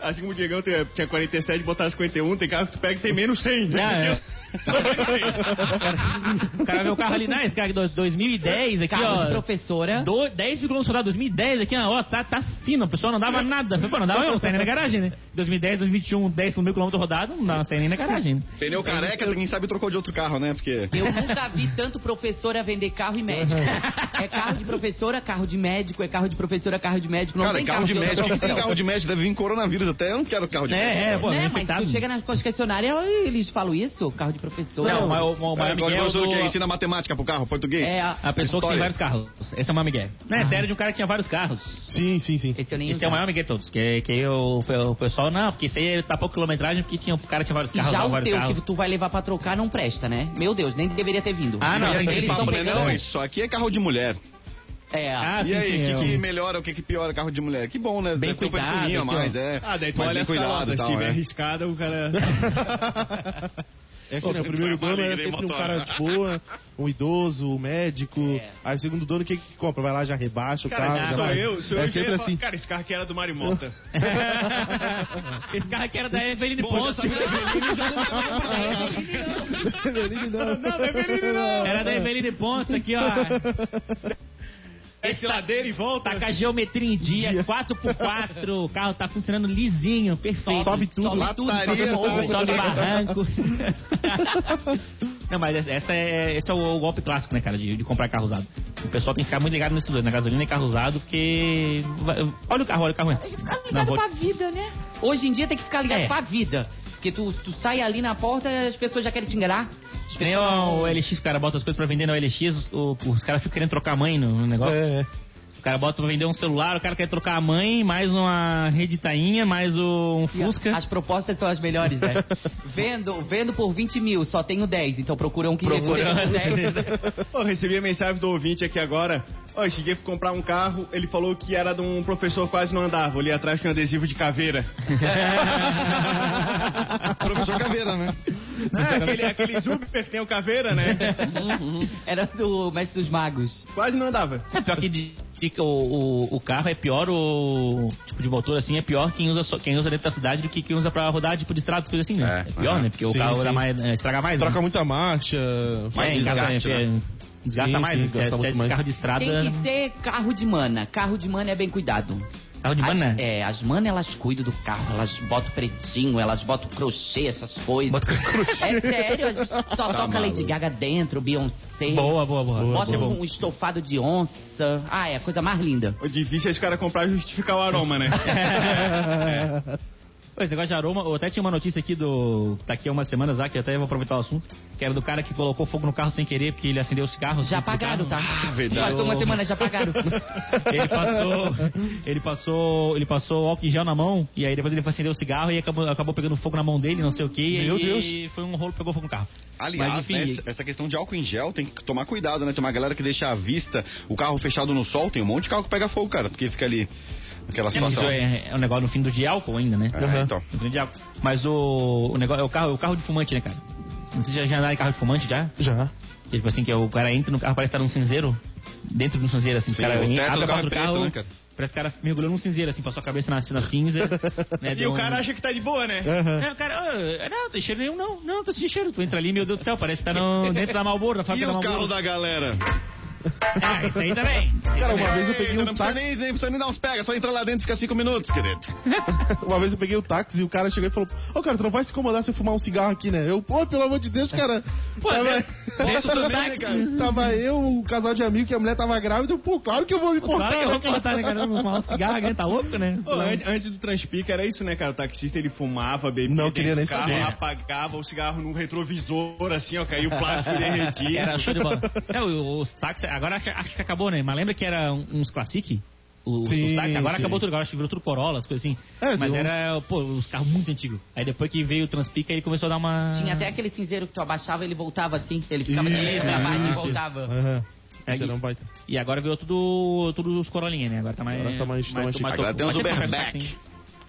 Speaker 5: Assim como o Diegão tinha 47 botar 51, tem carro que tu pega que tem menos 100.
Speaker 2: Ah, é. O cara vê o carro ali, não, esse aqui, dois- 2010 aqui,
Speaker 4: Carro de
Speaker 2: ó.
Speaker 4: professora.
Speaker 2: Do, 10,1 soldado 2010 aqui, ó, tá, tá fino, a pessoa não dava nada. Pô, não dava eu, sair na garagem, né? 2010, 2021, 10 mil quilômetros rodado, não dava sair nem na garagem. né?
Speaker 1: Pneu careca, quem sabe trocou de outro carro, né? Porque.
Speaker 4: Eu nunca vi tanto professora vender carro e médico. É carro de professora, carro de médico, é carro de professora, carro de médico. Não
Speaker 1: Cara,
Speaker 4: tem
Speaker 1: carro de
Speaker 4: outra
Speaker 1: médico, quem tem carro de médico deve vir coronavírus até. Eu não quero carro de médico.
Speaker 2: É, é, pô,
Speaker 4: né?
Speaker 2: é
Speaker 4: Mas chega nas concessionárias, eles falam isso, carro de professora.
Speaker 2: Não, mas o, o
Speaker 1: É,
Speaker 2: maior
Speaker 1: igual de
Speaker 2: Miguel
Speaker 1: professor que
Speaker 2: do-
Speaker 1: ensina matemática pro carro, português.
Speaker 4: É, a-
Speaker 2: a pessoa que tem vários carros. Esse é o maior Miguel. Não, é sério de um cara que tinha vários carros.
Speaker 3: Sim, sim, sim.
Speaker 4: esse eu nem
Speaker 2: Esse é o maior Miguel de todos. Que, que o, o pessoal, não, porque isso aí tá pouco quilometragem, porque tinha, o cara tinha vários
Speaker 4: E
Speaker 2: carros,
Speaker 4: já
Speaker 2: não,
Speaker 4: o teu
Speaker 2: carros.
Speaker 4: que tu vai levar pra trocar não presta, né? Meu Deus, nem deveria ter vindo.
Speaker 2: Ah, não,
Speaker 1: E
Speaker 2: sim,
Speaker 1: papo,
Speaker 2: sim.
Speaker 1: né?
Speaker 4: pegando-
Speaker 1: Não, isso aqui é carro de mulher.
Speaker 4: É,
Speaker 2: Ah,
Speaker 1: e
Speaker 2: sim,
Speaker 1: aí, o que,
Speaker 2: eu-
Speaker 1: que melhora, o que, que piora carro de mulher? Que bom, né?
Speaker 2: Bem
Speaker 1: Deve ter um
Speaker 2: cuidado,
Speaker 1: perfuminho a
Speaker 2: ó.
Speaker 1: mais, é.
Speaker 5: Ah, daí tu olha as
Speaker 1: cuidado
Speaker 5: calotas, se tiver
Speaker 1: é.
Speaker 5: arriscada, o cara...
Speaker 3: É assim, né? O primeiro dono era sempre um cara de boa, um idoso, um médico.
Speaker 4: É.
Speaker 3: Aí o segundo dono, o que que compra? Vai lá, já rebaixa o
Speaker 5: Cara,
Speaker 3: carro. já
Speaker 5: sou
Speaker 3: vai-
Speaker 5: eu, sou
Speaker 3: é
Speaker 5: eu
Speaker 3: sempre
Speaker 5: ia falar,
Speaker 3: assim.
Speaker 5: Cara, esse carro aqui era do Mário Mota.
Speaker 2: Esse carro aqui era da Eveline Ponce.
Speaker 1: sabe
Speaker 3: Eveline não.
Speaker 5: Não, Eveline não.
Speaker 2: Era da Eveline Ponce aqui, ó.
Speaker 5: Esse ladeira e volta.
Speaker 2: Tá com a geometria em dia, 4x4, o carro tá funcionando lisinho, perfeito.
Speaker 3: Sobe tudo.
Speaker 4: Sobe tudo,
Speaker 1: Lataria,
Speaker 4: sobe morro.
Speaker 1: tá?
Speaker 2: Sobe barranco. Não, mas essa é, esse é o golpe clássico, né, cara, de, de comprar carro usado. O pessoal tem que ficar muito ligado nesses dois, na gasolina e carro usado, porque... Olha o carro, olha o carro antes.
Speaker 4: Ficar
Speaker 2: Na
Speaker 4: ligado
Speaker 2: rua.
Speaker 4: pra vida, né? Hoje em dia tem que ficar ligado
Speaker 2: É.
Speaker 4: pra vida. Porque tu, tu sai ali na porta as pessoas já querem te enganar.
Speaker 2: Que nem o, LX, cara bota as coisas pra vender no LX, os, os caras ficam querendo trocar mãe no, no negócio.
Speaker 3: É, é.
Speaker 2: O cara bota pra vender um celular, o cara quer trocar a mãe, mais uma rede tainha, mais um Fusca.
Speaker 4: As propostas são as melhores, né? vendo, vendo por 20 mil, só tenho 10, então procura um que
Speaker 2: Procura
Speaker 4: seja por 10.
Speaker 5: Pô, recebi a mensagem do ouvinte aqui agora. Ó, eu cheguei a comprar um carro, ele falou que era de um professor que quase não andava. Ali atrás tinha um adesivo de caveira.
Speaker 1: Professor Caveira, né?
Speaker 5: Ah, aquele, aquele Júpiter que tem o caveira, né?
Speaker 4: Era do Mestre dos Magos.
Speaker 5: Quase não andava.
Speaker 2: É pior que de- fica o, o, o carro é pior, o tipo de motor assim, é pior quem usa, só- quem usa dentro da cidade do que quem usa pra rodar tipo de estrada, coisa assim, né?
Speaker 1: É,
Speaker 2: É, pior, né? Porque o
Speaker 3: Sim,
Speaker 2: carro
Speaker 3: sim.
Speaker 2: dá mais, é, estraga mais.
Speaker 3: Troca
Speaker 2: né?
Speaker 3: muita marcha.
Speaker 1: Mais
Speaker 2: é,
Speaker 1: desgaste,
Speaker 2: é,
Speaker 1: né?
Speaker 2: Desgasta
Speaker 3: Sim,
Speaker 2: mais,
Speaker 3: sim,
Speaker 2: né? Se é- se é carro de estrada.
Speaker 4: Tem que ser carro de mana. Carro de mana é bem cuidado.
Speaker 2: Carro de
Speaker 4: As-
Speaker 2: mana?
Speaker 4: é, as manas elas cuidam do carro, elas botam pretinho, elas botam crochê, essas coisas.
Speaker 2: Bota crochê.
Speaker 4: É sério, as- só toca Lady
Speaker 1: maluco.
Speaker 4: Gaga dentro, Beyoncé.
Speaker 2: Boa, boa, boa.
Speaker 4: Bota
Speaker 2: boa.
Speaker 4: um estofado de onça. Ah, é a coisa mais linda.
Speaker 5: O difícil é esse cara comprar e justificar o aroma, né?
Speaker 2: Pô, Esse negócio de aroma, eu até tinha uma notícia aqui do. Tá aqui há umas semanas já, que eu até vou aproveitar o assunto. Que era do cara que colocou fogo no carro sem querer, porque ele acendeu o cigarro.
Speaker 4: Já
Speaker 2: dentro do
Speaker 4: pagaram,
Speaker 2: carro.
Speaker 4: tá?
Speaker 1: verdade.
Speaker 4: Passou uma semana, já pagaram.
Speaker 2: Ele passou. Ele passou. Ele passou álcool em gel na mão. E aí depois ele foi acender o cigarro e acabou, acabou pegando fogo na mão dele, não sei o que.
Speaker 3: Meu
Speaker 2: e
Speaker 3: Deus.
Speaker 2: foi um rolo, pegou fogo no carro.
Speaker 1: Aliás,
Speaker 2: Mas, enfim,
Speaker 1: né, essa- essa questão de álcool em gel tem que tomar cuidado, né? Tem uma galera que deixa a vista, o carro fechado no sol, tem um monte de carro que pega fogo, cara, porque fica ali naquela
Speaker 2: Isso
Speaker 1: situação.
Speaker 2: é, é um negócio no fim do dia álcool ainda, né?
Speaker 1: É, então.
Speaker 2: No fim do dia álcool. Mas o, o negócio é o carro, o carro de fumante, né, cara? Não sei se já, já andaram em carro de fumante já?
Speaker 3: Já.
Speaker 2: Que, tipo assim, que o cara entra no carro, parece estar num cinzeiro. Dentro de um cinzeiro, assim.
Speaker 1: Sim,
Speaker 2: o cara
Speaker 1: o teto
Speaker 2: abre
Speaker 1: do
Speaker 2: a
Speaker 1: carro
Speaker 2: porta
Speaker 1: é preto, né, cara?
Speaker 2: Parece que o cara mergulhou num cinzeiro, assim, passou a cabeça na, na cinza. né,
Speaker 5: E o
Speaker 2: um-
Speaker 5: cara acha que tá de boa, né?
Speaker 3: Aham.
Speaker 2: É, o cara, "Ah, não, tem cheiro nenhum, não, não, tô sentindo cheiro. Tu entra ali, meu Deus do céu, parece que tá no, dentro da Malboro, da
Speaker 1: E
Speaker 2: fábrica da
Speaker 1: o carro
Speaker 2: Malboro.
Speaker 1: da galera?
Speaker 2: É, isso aí também.
Speaker 3: Cara,
Speaker 2: também.
Speaker 3: uma vez eu peguei
Speaker 1: Ei,
Speaker 3: um
Speaker 1: não precisa
Speaker 3: táxi.
Speaker 1: nem, nem precisa nem dar uns pega, só entra lá dentro e fica cinco minutos, querido.
Speaker 3: Uma vez eu peguei o táxi e o cara chegou e falou: Ô, cara, tu não vai se incomodar se eu fumar um cigarro aqui, né? Eu, pô, pelo amor de Deus, cara.
Speaker 2: Pô,
Speaker 3: tava,
Speaker 2: dentro do táxi.
Speaker 3: tava eu, um casal de amigos, que a mulher tava grávida. Eu, pô, claro que eu vou me importar.
Speaker 2: Claro que eu vou
Speaker 3: né, cara?
Speaker 2: contar, né, cara? Fumar um cigarro, alguém tá louco, né?
Speaker 5: Pô, an- antes do Transpica era isso, né, cara? O taxista ele fumava, bebia
Speaker 3: Não queria nem
Speaker 5: carro,
Speaker 3: saber.
Speaker 5: apagava o cigarro no retrovisor, assim, ó, caiu o plástico derretido.
Speaker 2: Era show de bola. É, o- os táxis, agora acho, que acabou, né? Mas lembra que era uns Classic? Os,
Speaker 3: Sim,
Speaker 2: os táxis, agora
Speaker 3: sim.
Speaker 2: acabou tudo, agora acho que virou tudo Corolla, as coisas assim.
Speaker 3: É,
Speaker 2: Mas
Speaker 3: deu
Speaker 2: era, pô, os carros muito antigos. Aí depois que veio o Transpica, ele começou a dar uma...
Speaker 4: Tinha até aquele cinzeiro que tu abaixava ele voltava assim. Ele ficava
Speaker 3: Isso,
Speaker 4: de pra baixo e voltava.
Speaker 3: Aham.
Speaker 2: É,
Speaker 3: baita.
Speaker 2: E agora virou tudo, tudo os Corolinha, né? Agora tá mais...
Speaker 3: Agora tá mais- tá mais chique.
Speaker 1: Agora tem os
Speaker 2: mais
Speaker 1: Uberback.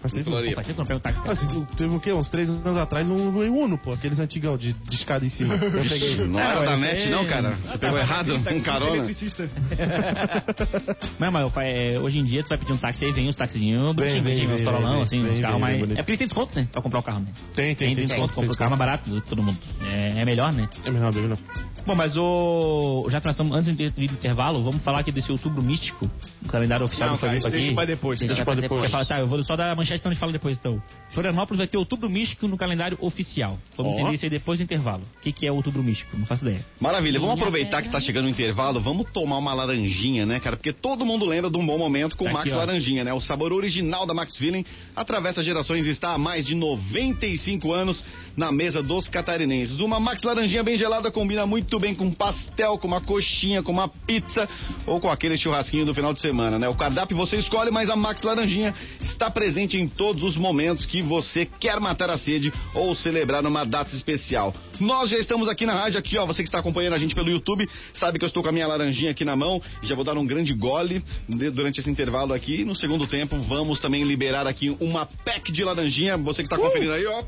Speaker 3: Faz tempo.
Speaker 2: Pô,
Speaker 1: Floripa.
Speaker 2: faz tempo que eu não pego táxi,
Speaker 3: Ah,
Speaker 2: cara.
Speaker 3: teve o quê? Uns três anos atrás um Way Uno, pô. Aqueles antigão de, de escada em cima. Eu peguei.
Speaker 1: Não
Speaker 2: É,
Speaker 1: era da net,
Speaker 2: aí-
Speaker 1: não, cara? Você pegou errado, um carona.
Speaker 5: Eletricista.
Speaker 2: Mas, mas é, hoje em dia tu vai pedir um táxi aí vem os taxizinhos bonitinhos,
Speaker 3: vem,
Speaker 2: vem,
Speaker 3: vem,
Speaker 2: uns farolão,
Speaker 3: vem,
Speaker 2: assim, uns carros mais. É porque eles têm desconto, né? Pra comprar o carro, né?
Speaker 3: Tem, tem, tem.
Speaker 2: desconto, compra o carro mais barato de todo mundo. É, é melhor, né?
Speaker 3: É melhor, bem melhor.
Speaker 2: Bom, mas o. Já que nós estamos antes do intervalo, vamos falar aqui desse outubro místico, o calendário oficial
Speaker 5: Não,
Speaker 2: do
Speaker 5: isso
Speaker 2: aqui.
Speaker 5: deixa pra depois.
Speaker 4: Deixa
Speaker 5: Deixa
Speaker 4: pra depois.
Speaker 2: Falar, tá, eu vou só dar a manchete, então a gente fala depois, então. Florianópolis vai ter outubro místico no calendário oficial. Vamos
Speaker 3: Ó.
Speaker 2: entender isso aí depois do intervalo. O que, que é outubro místico? Não faço ideia.
Speaker 1: Maravilha, vamos aproveitar que tá chegando o intervalo, vamos tomar uma laranjinha, né, cara? Porque todo mundo lembra de um bom momento com o
Speaker 2: Tá
Speaker 1: Max
Speaker 2: aqui.
Speaker 1: Laranjinha, né? O sabor original da Max Feeling atravessa gerações e está há mais de 95 anos na mesa dos catarinenses. Uma Max Laranjinha bem gelada combina muito bem com pastel, com uma coxinha, com uma pizza ou com aquele churrasquinho do final de semana, né? O cardápio você escolhe, mas a Max Laranjinha está presente em todos os momentos que você quer matar a sede ou celebrar uma data especial. Nós já estamos aqui na rádio, aqui ó, você que está acompanhando a gente pelo YouTube, sabe que eu estou com a minha laranjinha aqui na mão, já vou dar um grande gole de- durante esse intervalo aqui. No segundo tempo, vamos também liberar aqui uma pack de laranjinha, você que está conferindo aí, ó.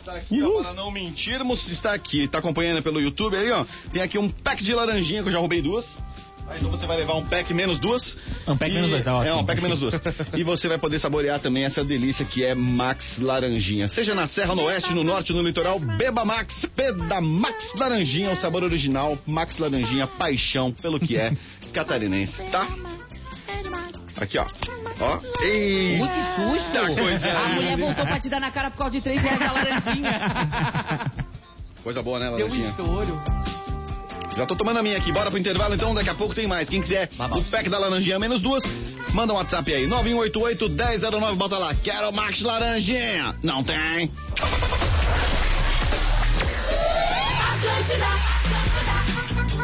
Speaker 1: Está aqui, ó, para não mentirmos, está aqui, está acompanhando pelo YouTube aí, ó. Tem aqui um pack de laranjinha que eu já roubei duas. Aí então você vai levar um pack menos duas.
Speaker 2: Um pack
Speaker 1: E-
Speaker 2: menos dois, tá
Speaker 1: É,
Speaker 2: ótimo.
Speaker 1: um pack menos duas. e você vai poder saborear também essa delícia que é Max Laranjinha. Seja na Serra, no Oeste, no Norte, no Litoral, beba Max, peda Max Laranjinha, o sabor original, Max Laranjinha, paixão pelo que é catarinense, tá? Aqui, ó. Ó. E...
Speaker 4: Ui, que susto!
Speaker 1: Eita coisa
Speaker 4: a mulher voltou pra te dar na cara por causa de 3 reais da laranjinha.
Speaker 1: Coisa boa, né,
Speaker 4: Deu um
Speaker 1: Laranjinha?
Speaker 4: estouro.
Speaker 1: Já tô tomando a minha aqui. Bora pro intervalo então, daqui a pouco tem mais. Quem quiser
Speaker 4: Babau.
Speaker 1: o pack da laranjinha menos duas, manda um WhatsApp aí. 9188-1009, bota lá. Quero Max Laranjinha. Não tem.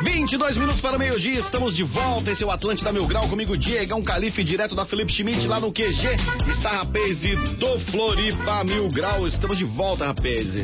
Speaker 1: 22 minutos para o meio-dia, estamos de volta. Esse é o Atlântida Mil Grau, comigo Diegão Calife, direto da Felipe Schmidt, lá no QG. Está rapaz do Floripa Mil Grau. Estamos de volta, rapaz.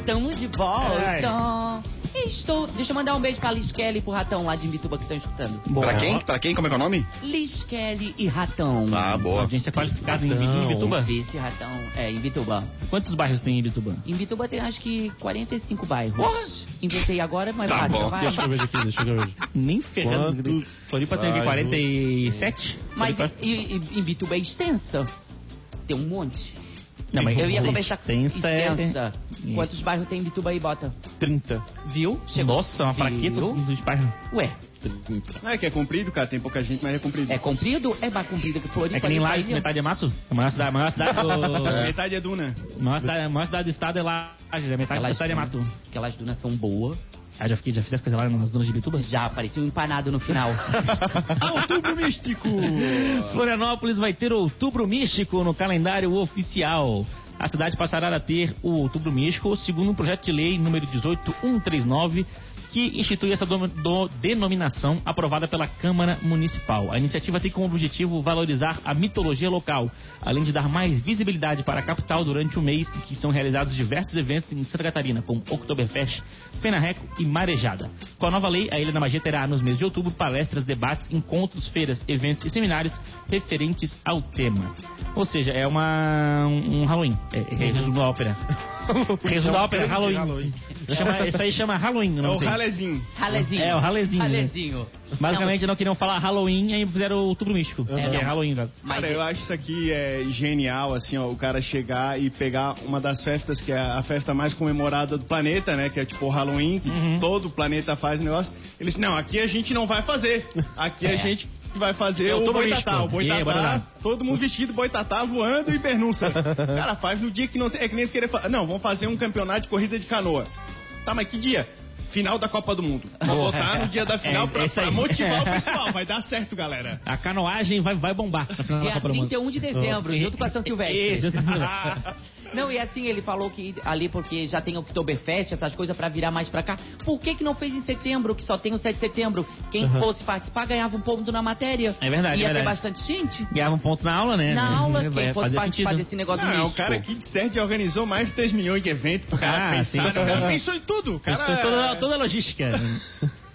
Speaker 4: Estamos de volta. Estou. Deixa eu mandar um beijo pra Liz Kelly e pro Ratão lá de Imbituba que estão escutando.
Speaker 1: Pra quem? Pra quem? Como é que é o nome?
Speaker 4: Liz Kelly e Ratão.
Speaker 1: Ah, boa.
Speaker 2: Audiência qualificada em,
Speaker 3: Não.
Speaker 2: em Bituba.
Speaker 4: Esse Ratão. É, em Bituba.
Speaker 2: Quantos bairros tem em Bituba?
Speaker 4: Em Bituba tem acho que 45 bairros. Inventei agora, mas
Speaker 1: Tá bom.
Speaker 4: vai.
Speaker 3: Deixa eu ver aqui, deixa eu ver.
Speaker 2: Nem ferrando.
Speaker 3: Quantos
Speaker 2: Floripa tem aqui
Speaker 3: bairros?
Speaker 2: 47?
Speaker 4: Mas
Speaker 2: Floripa-
Speaker 4: e, e, em Bituba é extensa. Tem um monte.
Speaker 2: Não, mas
Speaker 4: Eu ia conversar com
Speaker 2: é-
Speaker 4: extensa. Quantos bairros tem em Bituba aí, bota?
Speaker 3: 30.
Speaker 4: Viu? Chegou.
Speaker 2: Nossa, uma fraqueta dos bairros.
Speaker 4: Ué,
Speaker 5: Não é que é comprido, cara, tem pouca gente, mas é comprido.
Speaker 4: é comprido? É mais comprido que Floripa.
Speaker 2: É que nem
Speaker 4: Bahia.
Speaker 2: metade é mato. A maior cidade, a maior cidade do...
Speaker 5: Metade é duna.
Speaker 2: A maior cidade, a maior cidade do estado é Lages, a metade da
Speaker 4: Aquelas,
Speaker 2: cidade é mato.
Speaker 4: aquelas dunas são boas.
Speaker 2: Ah, já, fiquei, já fiz as coisas lá nas dunas de Bituba?
Speaker 4: Já apareceu um empanado no final.
Speaker 5: Outubro místico!
Speaker 2: Florianópolis vai ter Outubro Místico no calendário oficial. A cidade passará a ter o Outubro Místico, segundo um projeto de lei número 18139, que institui essa do- do- denominação aprovada pela Câmara Municipal. A iniciativa tem como objetivo valorizar a mitologia local, além de dar mais visibilidade para a capital durante o mês em que são realizados diversos eventos em Santa Catarina, como Oktoberfest, Fenarreco e Marejada. Com a nova lei, a Ilha da Magia terá nos meses de outubro palestras, debates, encontros, feiras, eventos e seminários referentes ao tema. Ou seja, é uma um, um Halloween. É, é resumo da ópera. Resumo da ópera, Halloween. Chama, esse aí chama Halloween,
Speaker 5: É
Speaker 2: não
Speaker 5: o
Speaker 2: sei.
Speaker 5: ralezinho.
Speaker 4: Ralezinho.
Speaker 2: É, o ralezinho, né?
Speaker 4: Ralezinho.
Speaker 2: Basicamente não queriam falar Halloween e fizeram o outubro místico. que é
Speaker 4: não.
Speaker 2: Halloween, velho.
Speaker 4: Não,
Speaker 5: Cara, eu acho isso aqui é genial, assim, ó, o cara chegar e pegar uma das festas que é a festa mais comemorada do planeta, né? Que é tipo o Halloween, que
Speaker 2: Uhum.
Speaker 5: todo o planeta faz o negócio. Eles, não, aqui a gente não vai fazer. Aqui a
Speaker 4: É.
Speaker 5: gente vai fazer
Speaker 2: o
Speaker 5: boitatá. O boitatá, todo mundo vestido boitatá, voando e pernunça. cara, faz no dia que não tem. É que nem querer falar, não, vamos fazer um campeonato de corrida de canoa. Tá, mas que dia? Final da Copa do Mundo. Vou botar no dia da final
Speaker 2: É,
Speaker 5: pra, pra motivar o pessoal. Vai dar certo, galera.
Speaker 2: A canoagem vai, vai bombar. na final da
Speaker 4: Dia
Speaker 2: Copa do Mundo.
Speaker 4: 31 de dezembro, junto com a São Silvestre.
Speaker 2: Isso, junto com a São Silvestre.
Speaker 4: Não, e assim, ele falou que ali porque já tem Oktoberfest, essas coisas pra virar mais pra cá. Por que que não fez em setembro, que só tem o 7 de setembro? Quem fosse participar ganhava um ponto na matéria.
Speaker 2: É verdade,
Speaker 4: Ia
Speaker 2: é
Speaker 4: ter
Speaker 2: verdade.
Speaker 4: bastante gente.
Speaker 2: Ganhava um ponto na aula, né?
Speaker 4: Na aula,
Speaker 2: Vai
Speaker 4: quem fosse
Speaker 2: fazer
Speaker 4: participar
Speaker 2: sentido.
Speaker 4: desse negócio
Speaker 5: Não, é o
Speaker 4: místico.
Speaker 5: cara aqui de Sérgio organizou mais de 3 milhões de eventos pro cara
Speaker 2: Ah,
Speaker 5: pensar.
Speaker 2: sim?
Speaker 5: O cara pensou em tudo. O cara...
Speaker 2: Isso é toda, toda a logística.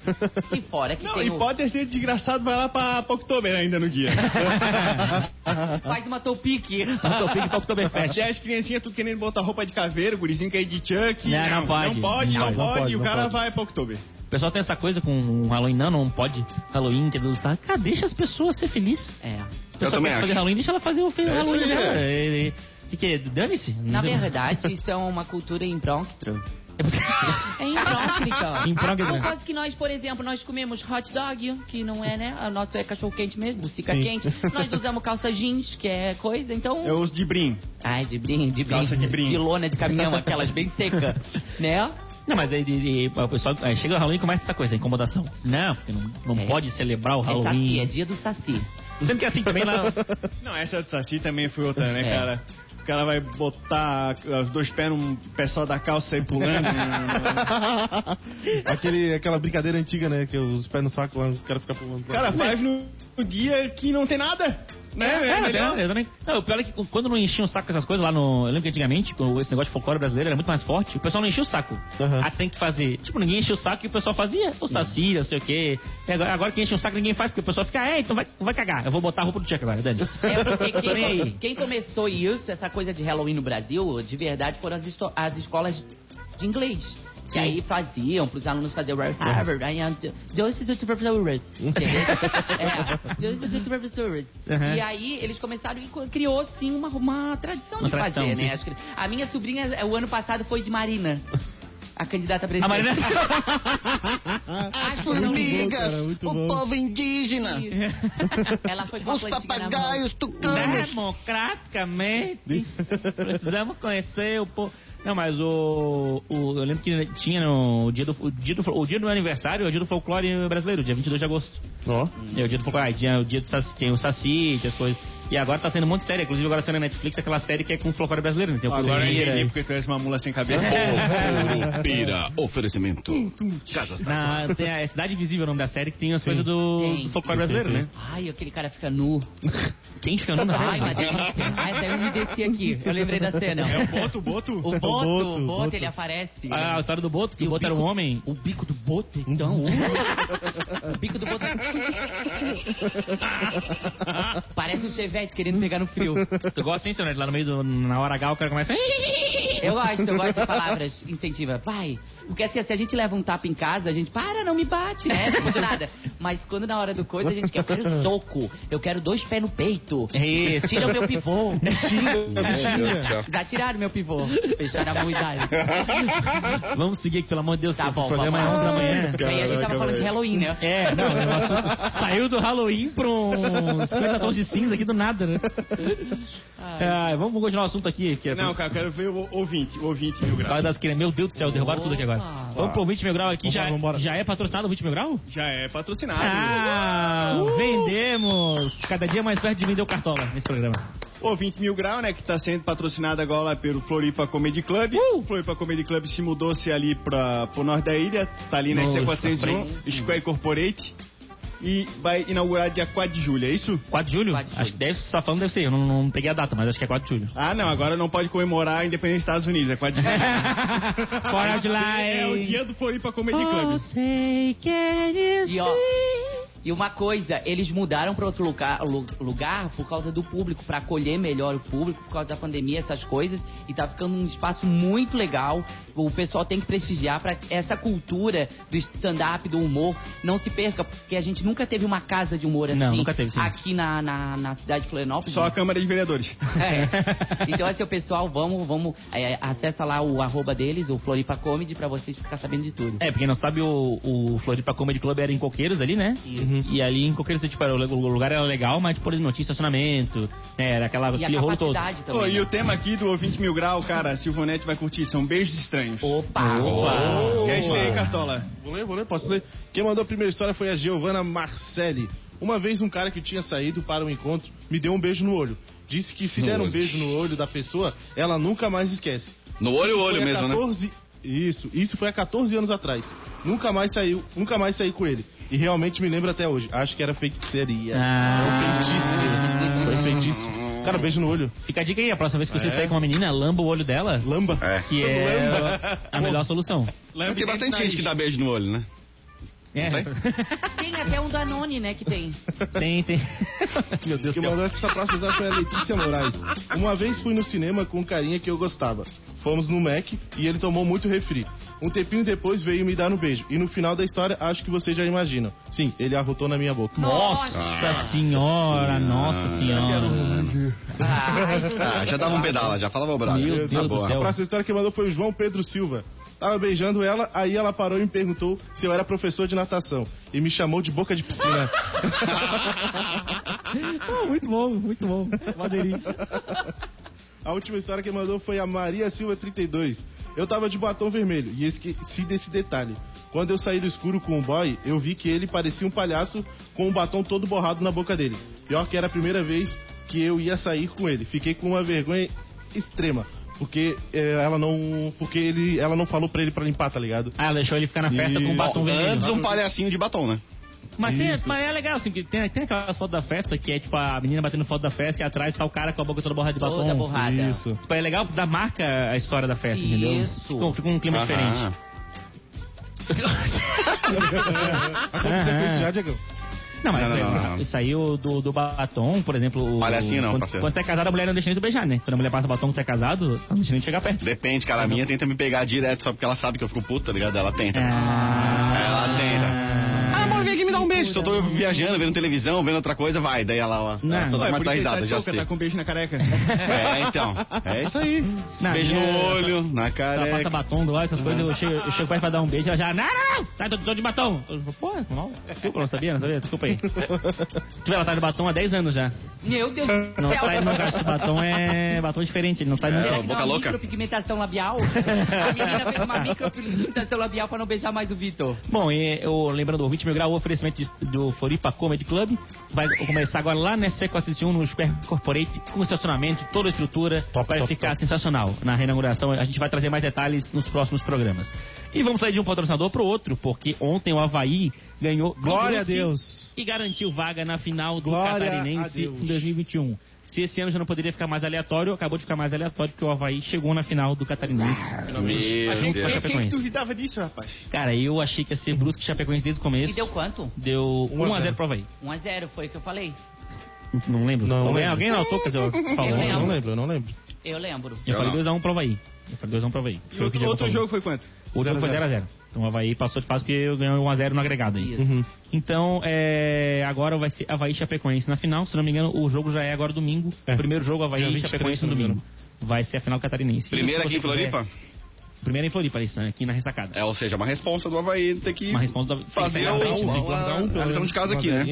Speaker 4: E fora que
Speaker 5: Não,
Speaker 4: tem
Speaker 5: e
Speaker 4: o...
Speaker 5: pode ter desgraçado, vai lá pra, pra Oktober ainda no dia.
Speaker 4: Faz uma toupique.
Speaker 2: Topic pra Oktoberfest.
Speaker 5: Até as criancinhas tudo querendo botar roupa de caveira, o gurizinho quer ir de Chuck.
Speaker 2: Não, não pode.
Speaker 5: Não pode,
Speaker 2: Não
Speaker 5: não,
Speaker 2: pode,
Speaker 3: não
Speaker 5: pode,
Speaker 3: pode,
Speaker 5: e o cara
Speaker 3: pode.
Speaker 5: vai pra Oktober.
Speaker 2: O pessoal tem essa coisa com o Halloween, não, não pode. Halloween, que é do Estado. Cara, deixa as pessoas ser felizes.
Speaker 4: É.
Speaker 2: O pessoal
Speaker 1: também
Speaker 2: quer
Speaker 1: acho.
Speaker 2: fazer Halloween, deixa ela fazer o
Speaker 1: É
Speaker 2: Halloween dela.
Speaker 1: é.
Speaker 2: E- e- Que que é? Dane-se.
Speaker 4: Na verdade, isso é uma cultura imbrônctro. É imbrônclita.
Speaker 2: Imbrônclita.
Speaker 4: Não quase que nós, por exemplo, nós comemos hot dog, que não é, né? O nosso é cachorro quente mesmo, bucica
Speaker 3: Sim.
Speaker 4: quente. Nós usamos calça jeans, que é coisa, então...
Speaker 5: Eu uso de brim.
Speaker 4: Ai, de brim, de brim.
Speaker 5: Calça de brim.
Speaker 4: De lona de caminhão, aquelas bem secas, né?
Speaker 2: Não, mas aí, aí, o pessoal aí chega o Halloween e começa essa coisa, a incomodação. Não, porque não, não
Speaker 4: É.
Speaker 2: pode celebrar o
Speaker 4: É saci,
Speaker 2: Halloween.
Speaker 4: é dia do saci.
Speaker 2: Sempre que é assim também lá.
Speaker 5: Não, essa do Saci também foi outra, né,
Speaker 4: É.
Speaker 5: cara? O cara vai botar os dois pés num só da calça e pulando.
Speaker 3: Aquele, aquela brincadeira antiga, né? Que os pés no saco lá, o cara fica pulando.
Speaker 5: O cara faz no, no dia que não tem nada. Né?
Speaker 2: É,
Speaker 5: É, melhor.
Speaker 2: eu também. Não, o pior é que quando não enchiam o saco com essas coisas lá no. Eu lembro que antigamente, com esse negócio de folclore brasileiro era muito mais forte, o pessoal não enchia o saco.
Speaker 3: Aham.
Speaker 2: Ah, tem que fazer. Tipo, ninguém enchia o saco e o pessoal fazia. O saci, não sei o quê. E agora, agora que enche o saco, ninguém faz, porque o pessoal fica, é, então vai, vai cagar. Eu vou botar a roupa do Chuck agora, Dani.
Speaker 4: É porque quem, quem começou isso, essa coisa de Halloween no Brasil, de verdade, foram as, as escolas de inglês. Que aí faziam, pros alunos fazer o Harvard, aí, ah, dois dos professores. entendeu? É, dois dos professores.
Speaker 2: Uhum.
Speaker 4: E aí eles começaram e criou, sim, uma, uma tradição
Speaker 2: Uma
Speaker 4: de
Speaker 2: tradição,
Speaker 4: fazer,
Speaker 2: sim.
Speaker 4: né? Que- a minha sobrinha, eh, o ano passado, foi de Marina. A candidata a
Speaker 2: A
Speaker 4: presidente.
Speaker 2: Marina.
Speaker 4: Que não-
Speaker 3: bom, cara, muito
Speaker 1: o
Speaker 3: bom.
Speaker 1: povo indígena,
Speaker 4: Ela foi com
Speaker 1: os papagaios tucanos.
Speaker 2: Democraticamente, precisamos conhecer o povo. Não, mas o, o- Eu lembro que tinha no dia do, o dia do, o dia do meu aniversário, é o dia do folclore brasileiro, dia 22 de agosto.
Speaker 3: Ó.
Speaker 2: É o dia do folclore. Tinha o dia do Saci, tem o Saci, tem as coisas. E agora tá sendo muito sério. Inclusive agora saindo na Netflix aquela série que é com folclore brasileiro. né? Tem o
Speaker 5: Agora eu entendi porque tu és uma mula sem cabeça.
Speaker 1: Curupira, oferecimento. Casas
Speaker 2: Na, tem a é Cidade Invisível o nome da série, que tem as coisas do,
Speaker 4: Tem.
Speaker 2: do folclore brasileiro, né?
Speaker 4: Ai, aquele cara fica nu.
Speaker 2: Quem fica no na
Speaker 4: Ai,
Speaker 2: série?
Speaker 4: mas delícia. Ai, até eu me desci aqui. Eu lembrei da cena.
Speaker 5: É o boto, o boto?
Speaker 4: O Boto,
Speaker 3: Boto,
Speaker 4: o Boto,
Speaker 3: Boto.
Speaker 4: ele aparece.
Speaker 2: Ah, a história do Boto, que
Speaker 4: E
Speaker 2: o
Speaker 4: o
Speaker 2: Boto era um
Speaker 4: bico-
Speaker 2: homem.
Speaker 4: O bico do Boto, então. o bico do Boto. Parece um chevette querendo pegar no frio.
Speaker 2: Tu gosta, hein, seu Nerd? Lá no meio do. Na hora H, o cara começa.
Speaker 4: Eu gosto, eu gosto de palavras incentiva. Vai. Porque assim, se a gente leva um tapa em casa, a gente para, não me bate, né? Tipo, do nada. Mas quando na hora do coisa, a gente quer, eu quero soco. Eu quero dois pés no peito.
Speaker 2: É isso.
Speaker 4: Tira o meu pivô. Já tiraram meu pivô. Fecharam a muidade.
Speaker 2: Vamos seguir aqui, pelo amor de Deus,
Speaker 4: Tá bom,
Speaker 2: o programa é
Speaker 4: vamos
Speaker 2: 11
Speaker 4: lá.
Speaker 2: da manhã.
Speaker 4: E aí a gente tava falando de Halloween, né?
Speaker 2: É, não, o assunto saiu do Halloween pra uns 50 tons de cinza aqui do nada, né? Ah, vamos continuar o assunto aqui. Que é
Speaker 5: Não, cara, eu quero ver o ouvinte, o ouvinte mil graus.
Speaker 2: das crianças. Meu Deus do céu, derrubaram tudo aqui agora. Vamos pro 20 mil grau aqui. Já,
Speaker 3: Vambora, vambora.
Speaker 2: já é patrocinado o 20 mil grau?
Speaker 5: Já é patrocinado.
Speaker 2: Ah, vendemos! Cada dia mais perto de vender o cartola nesse programa.
Speaker 5: O 20 mil grau, né, que tá sendo patrocinado agora pelo Floripa Comedy Club. O Floripa Comedy Club se mudou-se ali pra, pro norte da ilha, tá ali na
Speaker 2: Nossa,
Speaker 5: IC401, Square Corporate. E vai inaugurar dia 4 de julho, é isso?
Speaker 2: 4 de julho?
Speaker 4: 4 de julho.
Speaker 2: Acho que deve, só falando deve ser. Eu não, não peguei a data, mas acho que é 4 de julho.
Speaker 5: Ah, não, agora não pode comemorar a independência dos Estados Unidos, é 4 de julho.
Speaker 2: Fora de lá,
Speaker 5: É o dia do Floripa Comedy Club.
Speaker 2: sei que
Speaker 4: E ó, e uma coisa, eles mudaram para outro lugar, lu- lugar por causa do público, para acolher melhor o público, por causa da pandemia, essas coisas. E tá ficando um espaço muito legal. O pessoal tem que prestigiar para essa cultura do stand-up, do humor, não se perca, porque a gente nunca teve uma casa de humor assim.
Speaker 2: Não, nunca teve, sim.
Speaker 4: Aqui na, na, na cidade de Florianópolis.
Speaker 5: Só a Câmara de Vereadores.
Speaker 4: É. Então, assim, o pessoal, vamos, vamos, é, acessa lá o arroba deles, o Floripa Comedy, pra vocês ficar sabendo de tudo.
Speaker 2: É, pra quem não sabe, o, o Floripa Comedy Club era em Coqueiros ali, né?
Speaker 4: Isso.
Speaker 2: E ali em Coqueiros, tipo, era, o lugar era legal, mas, por exemplo, não tinha estacionamento, né? Era aquela,
Speaker 4: E a
Speaker 2: aquele rolo todo.
Speaker 4: também.
Speaker 5: e
Speaker 4: né?
Speaker 5: o tema aqui do Ouvinte Mil Grau, cara, Silvonete vai curtir, são beijos estranhos.
Speaker 4: Opa!
Speaker 2: Opa!
Speaker 5: Quer ler aí, Cartola?
Speaker 3: Vou ler, vou ler, posso ler? Quem mandou a primeira história foi a Giovanna Marcelli. Uma vez um cara que tinha saído para um encontro me deu um beijo no olho. Disse que se
Speaker 1: No
Speaker 3: der um
Speaker 1: olho.
Speaker 3: beijo no olho da pessoa, ela nunca mais esquece.
Speaker 1: No olho,
Speaker 3: Isso
Speaker 1: olho mesmo, né?
Speaker 3: 14 Isso, isso foi há 14 anos atrás. Nunca mais saiu, nunca mais saí com ele. E realmente me lembro até hoje. Acho que era feitiçaria.
Speaker 2: Ah.
Speaker 3: Foi feitiço. Foi feitiço. Cara, beijo no olho.
Speaker 2: Fica a dica aí, a próxima vez que você
Speaker 3: É.
Speaker 2: sair com uma menina, lamba o olho dela,
Speaker 3: Lamba.
Speaker 1: É.
Speaker 2: que é
Speaker 3: Lamba.
Speaker 2: a melhor solução.
Speaker 1: Mas tem bastante gente que dá beijo no olho, né?
Speaker 2: É,
Speaker 4: Tem até um Danone, né, que tem.
Speaker 2: tem, tem. Meu Deus
Speaker 3: Que
Speaker 2: do céu.
Speaker 3: mandou essa próxima foi a Letícia Moraes. Uma vez fui no cinema com um carinha que eu gostava. Fomos no Mac e ele tomou muito refri. Um tempinho depois veio me dar um beijo. E no final da história, acho que vocês já imaginam. Sim, ele arrotou na minha boca.
Speaker 2: Nossa senhora, nossa senhora.
Speaker 1: Ah, já dava um pedala, já falava o brother.
Speaker 2: Meu
Speaker 1: Tá
Speaker 2: Deus do
Speaker 1: boa.
Speaker 3: A
Speaker 2: céu.
Speaker 3: próxima história que mandou foi o João Pedro Silva. Tava beijando ela, aí ela parou e me perguntou se eu era professor de natação. E me chamou de boca de piscina.
Speaker 2: Ah, muito bom, muito bom. Madeirinha.
Speaker 3: A última história que mandou foi a Maria Silva 32. Eu tava de batom vermelho e esqueci desse detalhe. Quando eu saí do escuro com o boy, eu vi que ele parecia um palhaço com um batom todo borrado na boca dele. Pior que era a primeira vez que eu ia sair com ele. Fiquei com uma vergonha extrema. Porque eh, ela não. Porque ele, ela não falou pra ele pra limpar, tá ligado?
Speaker 2: Ah, ela deixou ele ficar na festa com um
Speaker 3: Isso.
Speaker 2: batom vermelho.
Speaker 1: Antes um palhacinho de batom, né?
Speaker 2: Mas, tem, mas é legal, assim, porque tem, tem aquelas fotos da festa que é tipo a menina batendo foto da festa e atrás tá o cara com a boca toda borrada de batom.
Speaker 4: Toda borrada.
Speaker 3: Isso.
Speaker 2: Tipo, é legal da marca a história da festa, entendeu?
Speaker 4: Isso.
Speaker 2: Fica, fica um clima
Speaker 1: Aham.
Speaker 2: diferente.
Speaker 3: Aconteceu com isso já, Diego?
Speaker 2: Não, mas
Speaker 1: Não,
Speaker 2: isso,
Speaker 1: não,
Speaker 2: aí-
Speaker 1: não, não.
Speaker 2: isso aí o do, do batom, por exemplo. o-
Speaker 1: Palhacinho não,
Speaker 2: quando,
Speaker 1: parceiro.
Speaker 2: quando tu é casado, a mulher não deixa nem tu beijar, né? Quando a mulher passa batom quando tu é casado, não deixa nem chegar perto.
Speaker 1: Depende, cara. A minha tenta me pegar direto só porque ela sabe que eu fico puto, tá ligado? Ela tenta.
Speaker 2: Ah,
Speaker 1: Ela Se eu tô viajando, vendo televisão, vendo outra coisa, vai. Daí ela, ó.
Speaker 2: Não.
Speaker 1: Ela só dá dar
Speaker 5: isso
Speaker 1: risada, já
Speaker 5: tá
Speaker 1: sei.
Speaker 5: tá com beijo na careca.
Speaker 1: É, então. É isso aí.
Speaker 2: Não,
Speaker 1: Beijo no
Speaker 2: é-
Speaker 1: olho, na
Speaker 2: Ela passa
Speaker 1: careca.
Speaker 2: batom do olho, essas coisas, eu chego, eu chego perto pra dar um beijo, ela já, não, não, não, tá, tô, tô de batom. Eu, Pô, não, desculpa, não sabia, não sabia, desculpa aí. Tu vê, ela tá de batom há 10 anos já.
Speaker 4: Meu Deus do
Speaker 2: Não
Speaker 4: céu.
Speaker 2: sai nunca, esse batom é batom diferente, ele não sai
Speaker 1: É,
Speaker 2: nunca.
Speaker 1: Boca
Speaker 4: não é uma
Speaker 1: louca.
Speaker 4: micropigmentação labial? A menina fez uma micropigmentação labial pra não beijar mais o Vitor.
Speaker 2: Bom, e eu lembrando o 20 mil grau, o oferecimento de- do Floripa Comedy Club vai começar agora lá na Seco Assistiu no Super Corporate, com estacionamento, toda a estrutura,
Speaker 3: Top,
Speaker 2: vai
Speaker 3: top,
Speaker 2: ficar
Speaker 3: top.
Speaker 2: sensacional na reinauguração. A gente vai trazer mais detalhes nos próximos programas. E vamos sair de um patrocinador pro outro, porque ontem o Havaí ganhou
Speaker 3: Glória a Deus.
Speaker 2: e garantiu vaga na final do
Speaker 3: Glória
Speaker 2: Catarinense em 2021. Se esse ano já não poderia ficar mais aleatório, acabou de ficar mais aleatório porque o Havaí chegou na final do Catarinense. Junto com a
Speaker 1: Deus.
Speaker 5: Quem, duvidava disso, rapaz?
Speaker 2: Cara, eu achei que ia ser Brusque e Chapecoense desde o
Speaker 4: E
Speaker 2: começo.
Speaker 4: deu quanto?
Speaker 2: Deu
Speaker 3: 1 a
Speaker 2: 1x0
Speaker 3: 0
Speaker 2: pro Havaí.
Speaker 4: 1x0, foi o que eu falei.
Speaker 2: Não lembro.
Speaker 3: Não
Speaker 2: alguém,
Speaker 3: lembro.
Speaker 2: alguém dizer, eu falou.
Speaker 4: Eu
Speaker 3: Eu
Speaker 4: lembro.
Speaker 3: não lembro, eu não lembro.
Speaker 4: Eu lembro.
Speaker 2: Eu
Speaker 1: Eu
Speaker 2: falei
Speaker 1: não.
Speaker 2: 2x1 pro Havaí. Eu falei 2x1 pro Havaí.
Speaker 5: E outro, outro jogo foi quanto?
Speaker 2: O jogo foi
Speaker 3: 0 a 0.
Speaker 2: 0x0. Então o Havaí passou de fase porque ganhou 1x0 no agregado aí.
Speaker 3: Uhum.
Speaker 2: Então, é, agora vai ser Havaí e Chapecoense na final. Se não me engano, o jogo já é agora domingo.
Speaker 3: É.
Speaker 2: O primeiro jogo, Havaí e
Speaker 3: 23,
Speaker 2: Chapecoense
Speaker 3: se
Speaker 2: no domingo. Vai ser a final catarinense.
Speaker 1: Primeiro
Speaker 2: se
Speaker 1: aqui em
Speaker 2: você quiser-
Speaker 1: Floripa?
Speaker 2: Primeiro em Floripa, isso, né? aqui na ressacada.
Speaker 1: É, ou seja, uma responsa do Havaí ter que
Speaker 2: Uma resposta da-
Speaker 1: fazer o,
Speaker 2: a frente,
Speaker 1: uma,
Speaker 2: tem que
Speaker 3: guardar um,
Speaker 1: de casa aqui, né?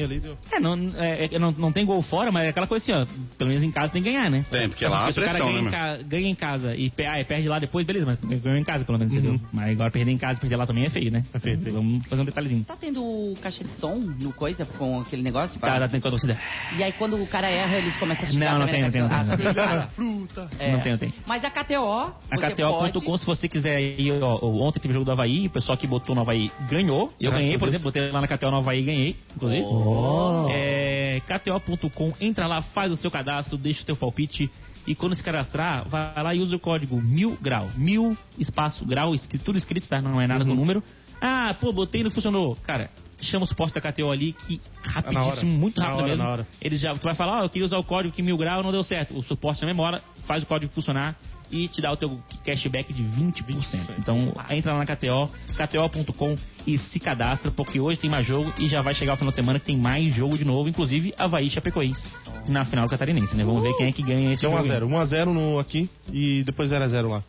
Speaker 2: É, não, é, é, não, não tem gol fora, mas é aquela coisa assim, ó. Pelo menos em casa tem que ganhar, né?
Speaker 1: Tem, porque
Speaker 2: Assim,
Speaker 1: lá a
Speaker 2: se o cara
Speaker 1: pressão,
Speaker 2: ganha,
Speaker 1: né,
Speaker 2: em ca- ganha em casa e ah, perde lá depois, beleza, mas ganhou em casa pelo menos, entendeu? Mas agora perder em casa e perder lá também é feio, né? É feio. Vamos fazer um detalhezinho.
Speaker 4: Tá tendo caixa de som no coisa com aquele negócio?
Speaker 2: Tá, tá tendo com a torcida.
Speaker 4: E aí quando o cara erra, eles começam a xingar
Speaker 2: Não, não
Speaker 4: também
Speaker 2: tem,
Speaker 4: na
Speaker 2: não tem, não tem.
Speaker 4: Ah.
Speaker 3: Fruta.
Speaker 4: É.
Speaker 2: Não tem, não tem.
Speaker 4: Mas a KTO,
Speaker 2: A KTO.com, se você quiser ir, ó, ontem teve jogo do Havaí, o pessoal que botou no Havaí ganhou. Eu
Speaker 3: Graças
Speaker 2: ganhei, por exemplo, botei lá na KTO no Havaí e ganhei, inclusive.
Speaker 3: Oh.
Speaker 2: É, KTO.com, entra lá, faz o seu cadastro, deixa o teu palpite. E quando se cadastrar, vai lá e usa o código mil grau. Mil espaço grau, tudo escrito, tá? Não é nada
Speaker 3: Uhum.
Speaker 2: com número. Ah, pô, botei e não funcionou. Cara, chama o suporte da KTO ali, que
Speaker 3: na hora.
Speaker 2: rapidíssimo, muito
Speaker 3: Na
Speaker 2: rápido
Speaker 3: hora,
Speaker 2: mesmo.
Speaker 3: na hora.
Speaker 2: Eles já, tu vai falar, ó, eu queria usar o código que mil grau não deu certo. O suporte na memória faz o código funcionar e te dá o teu cashback de 20%. Então, entra lá na KTO, kto.com e se cadastra, porque hoje tem mais jogo e já vai chegar o final de semana que tem mais jogo de novo, inclusive Havaí e Chapecoense na final catarinense, né? Vamos ver quem é que ganha esse
Speaker 3: Deu
Speaker 2: jogo.
Speaker 3: 1x0. 1x0 no aqui e depois 0x0 lá.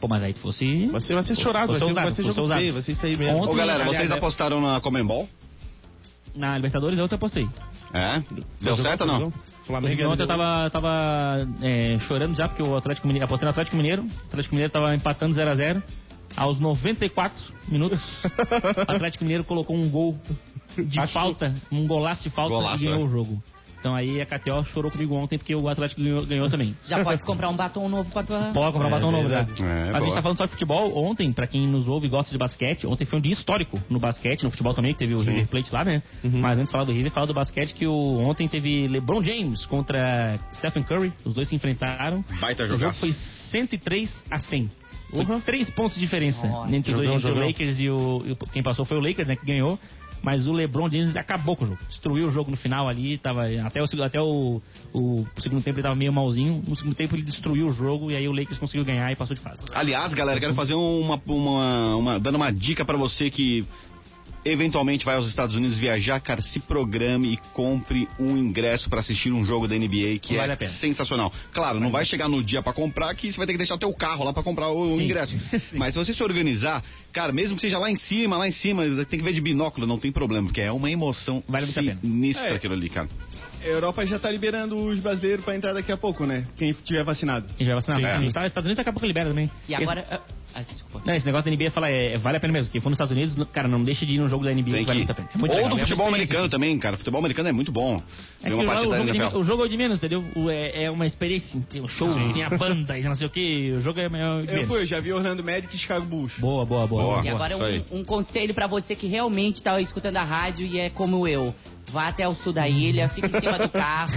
Speaker 2: Pô, mas aí fosse...
Speaker 3: Vai ser, vai ser chorado, vai
Speaker 2: Fosse
Speaker 3: ser, vai ser
Speaker 2: fosse
Speaker 3: jogo feio, vai ser isso aí mesmo.
Speaker 2: Ontem-
Speaker 1: Ô, galera,
Speaker 2: aliás,
Speaker 1: vocês
Speaker 2: é-
Speaker 1: apostaram na Comembol?
Speaker 2: Na Libertadores eu até apostei.
Speaker 1: É? Deu certo ou não?
Speaker 3: Flamengo
Speaker 2: Inclusive, ontem eu tava, tava é, chorando já, porque o Atlético Mineiro, apostei no Atlético Mineiro, o Atlético Mineiro tava empatando 0x0. Aos 94 minutos, o Atlético Mineiro colocou um gol de
Speaker 3: Acho-
Speaker 2: falta, um golaço de falta
Speaker 1: Golaço,
Speaker 2: e ganhou
Speaker 1: é.
Speaker 2: o jogo. Então aí a KTO chorou comigo ontem porque o Atlético ganhou, ganhou também.
Speaker 4: Já pode comprar um batom novo pra tua...
Speaker 2: Pode comprar um
Speaker 3: É,
Speaker 2: batom novo, né?
Speaker 1: É,
Speaker 2: Mas a gente
Speaker 1: boa.
Speaker 2: tá falando só de futebol. Ontem, pra quem nos ouve e gosta de basquete, ontem foi um dia histórico no basquete, no futebol também, que teve o River Plate lá, né?
Speaker 3: Uhum.
Speaker 2: Mas antes de falar do River, falar do basquete, que o, ontem teve LeBron James contra Stephen Curry. Os dois se enfrentaram.
Speaker 1: Baita
Speaker 2: O jogo foi 103 a 100. Foi três pontos de diferença
Speaker 4: Nossa.
Speaker 2: entre, os dois,
Speaker 3: Jogão,
Speaker 2: entre o. Lakers e o, e o- Quem passou foi o Lakers, né? Que ganhou. Mas o LeBron James acabou com o jogo. Destruiu o jogo no final ali. Tava, até o, até o, o segundo tempo ele tava meio malzinho. No segundo tempo ele destruiu o jogo e aí o Lakers conseguiu ganhar e passou de fase.
Speaker 1: Aliás, galera, quero fazer uma, uma, uma- dando uma dica pra você que eventualmente vai aos Estados Unidos viajar, cara, se programe e compre um ingresso pra assistir um jogo da NBA que
Speaker 2: Vale
Speaker 1: é
Speaker 2: a pena.
Speaker 1: sensacional. Claro, não vai chegar no dia pra comprar que você vai ter que deixar o teu carro lá pra comprar o,
Speaker 2: Sim.
Speaker 1: ingresso. Mas se você se organizar, cara, mesmo que seja lá em cima, lá em cima, tem que ver de binóculo, não tem problema, porque é uma emoção
Speaker 2: Vale muito a pena.
Speaker 1: sinistra
Speaker 5: É.
Speaker 1: aquilo ali, cara.
Speaker 5: A Europa já tá liberando os brasileiros pra entrar daqui a pouco, né? Quem tiver vacinado.
Speaker 2: Já vai vacinar.
Speaker 1: Sim.
Speaker 2: Os Estados Unidos daqui a pouco libera também.
Speaker 4: E
Speaker 2: Esse-
Speaker 4: agora. ah, ah, desculpa.
Speaker 2: Não, esse negócio da NBA fala, é, vale a pena mesmo. Quem for nos Estados Unidos, cara, não deixa de ir num jogo da NBA
Speaker 1: Tem
Speaker 2: que vale muito a pena. É muito
Speaker 1: Ou
Speaker 2: legal,
Speaker 1: do
Speaker 2: é
Speaker 1: futebol americano
Speaker 2: assim.
Speaker 1: também, cara. Futebol americano é muito bom.
Speaker 2: É que
Speaker 1: uma
Speaker 2: lá
Speaker 1: partida
Speaker 2: o, jogo de, o jogo é de menos, entendeu? O- é, é uma experiência. Tem o show, tem a banda e não sei o que. O jogo é, é de
Speaker 5: Eu fui, eu já vi Orlando Magic e Chicago Bulls.
Speaker 2: Boa, boa, boa.
Speaker 1: Boa.
Speaker 4: E agora um, um conselho pra você que realmente tá escutando a rádio e é como eu. Vá até o sul da ilha, fique em cima do carro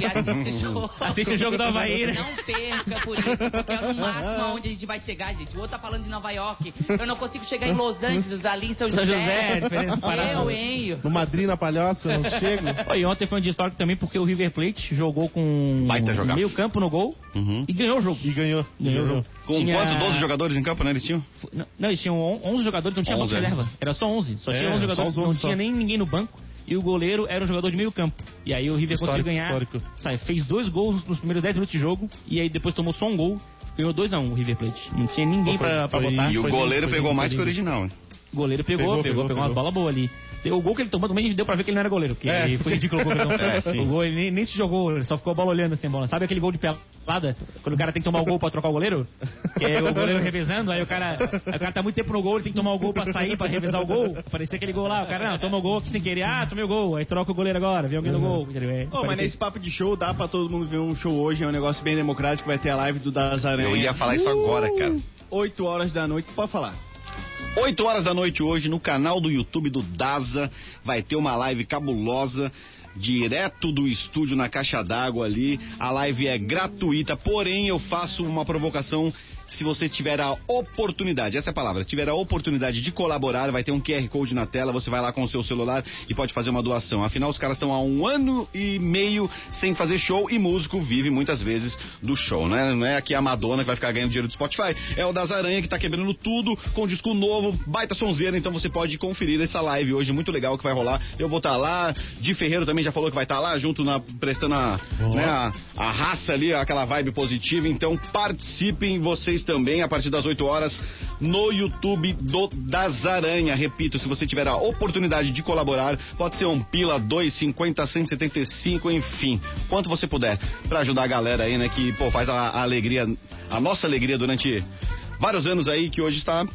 Speaker 4: e assiste o jogo.
Speaker 2: Assiste o jogo da Havaí, né?
Speaker 4: Não perca por isso, porque é no máximo aonde a gente vai chegar, gente. O outro tá falando de Nova York. Eu não consigo chegar em Los Angeles, ali em São
Speaker 2: São
Speaker 4: José.
Speaker 2: José, parada.
Speaker 4: Eu, hein?
Speaker 3: No Madrid, na Palhoça, não chego.
Speaker 2: E ontem foi um dia histórico também porque o River Plate jogou com meio campo no gol
Speaker 1: Uhum.
Speaker 2: e ganhou o jogo.
Speaker 3: E ganhou.
Speaker 2: Ganhou o jogo.
Speaker 1: Com
Speaker 2: Tinha-
Speaker 1: quanto? 12 jogadores em campo, né? Eles tinham?
Speaker 2: Não, não, eles tinham on- 11 jogadores, não tinha
Speaker 1: 11,
Speaker 2: banco de
Speaker 1: é.
Speaker 2: reserva. Era só 11. Só
Speaker 3: É,
Speaker 2: tinha 11
Speaker 3: só
Speaker 2: jogadores,
Speaker 3: os 11
Speaker 2: não tinha
Speaker 3: só.
Speaker 2: nem ninguém no banco. E o goleiro era um jogador de meio campo. E aí o River
Speaker 3: Histórico,
Speaker 2: conseguiu ganhar.
Speaker 3: histórico.
Speaker 2: Sabe, fez dois gols nos primeiros 10 minutos de jogo. E aí depois tomou só um gol. Ganhou 2x1 o River Plate. Não tinha ninguém
Speaker 3: Foi-
Speaker 2: pra, pra
Speaker 3: foi-
Speaker 2: botar.
Speaker 1: E o
Speaker 3: foi
Speaker 1: goleiro pegou mais
Speaker 3: foi
Speaker 1: que o original.
Speaker 2: O goleiro pegou,
Speaker 3: Pegou,
Speaker 2: pegou,
Speaker 3: pegou,
Speaker 2: pegou, umas bolas boas ali. O gol que ele tomou também deu pra ver que ele não era goleiro, porque
Speaker 3: É.
Speaker 2: foi ridículo o gol que ele tomou.
Speaker 1: É.
Speaker 2: O gol ele nem, nem se jogou, ele só ficou a bola olhando assim a bola. Sabe aquele gol de pelada? Quando o cara tem que tomar o gol pra trocar o goleiro? Que é o goleiro revezando, aí o cara, aí o cara tá muito tempo no gol, ele tem que tomar o gol pra sair, pra revezar o gol. Parecia aquele gol lá, o cara, não, toma o gol aqui sem querer, ah, tomei o gol, aí troca o goleiro agora, vem alguém no gol. entendeu? É,
Speaker 5: Ô, mas nesse papo de show, dá pra todo mundo ver um show hoje, é um negócio bem democrático, vai ter a live do Das Aranha.
Speaker 1: Eu ia falar isso agora, cara.
Speaker 5: 8 horas da noite, pode falar.
Speaker 1: 8 horas da noite hoje no canal do YouTube do Daza vai ter uma live cabulosa direto do estúdio na caixa d'água ali. A live é gratuita, porém eu faço uma provocação se você tiver a oportunidade, essa é a palavra, tiver a oportunidade de colaborar, vai ter um QR Code na tela, você vai lá com o seu celular e pode fazer uma doação. Afinal, os caras estão há um ano e meio sem fazer show e músico vive muitas vezes do show, né? Não é aqui a Madonna que vai ficar ganhando dinheiro do Spotify, é o das Aranha que tá quebrando tudo com disco novo, baita sonzeira, então você pode conferir essa live hoje, muito legal que vai rolar. Eu vou estar lá, Di Ferreiro também já falou que vai estar lá, junto na, prestando a, né, a, a raça ali, aquela vibe positiva, então participem vocês também a partir das 8 horas no YouTube do Das Aranha. Repito, se você tiver a oportunidade de colaborar, pode ser um pila, dois, cinquenta, cento e setenta e cinco, enfim, quanto você puder, pra ajudar a galera aí, né, que, pô, faz a, a alegria, a nossa alegria durante vários anos aí, que hoje está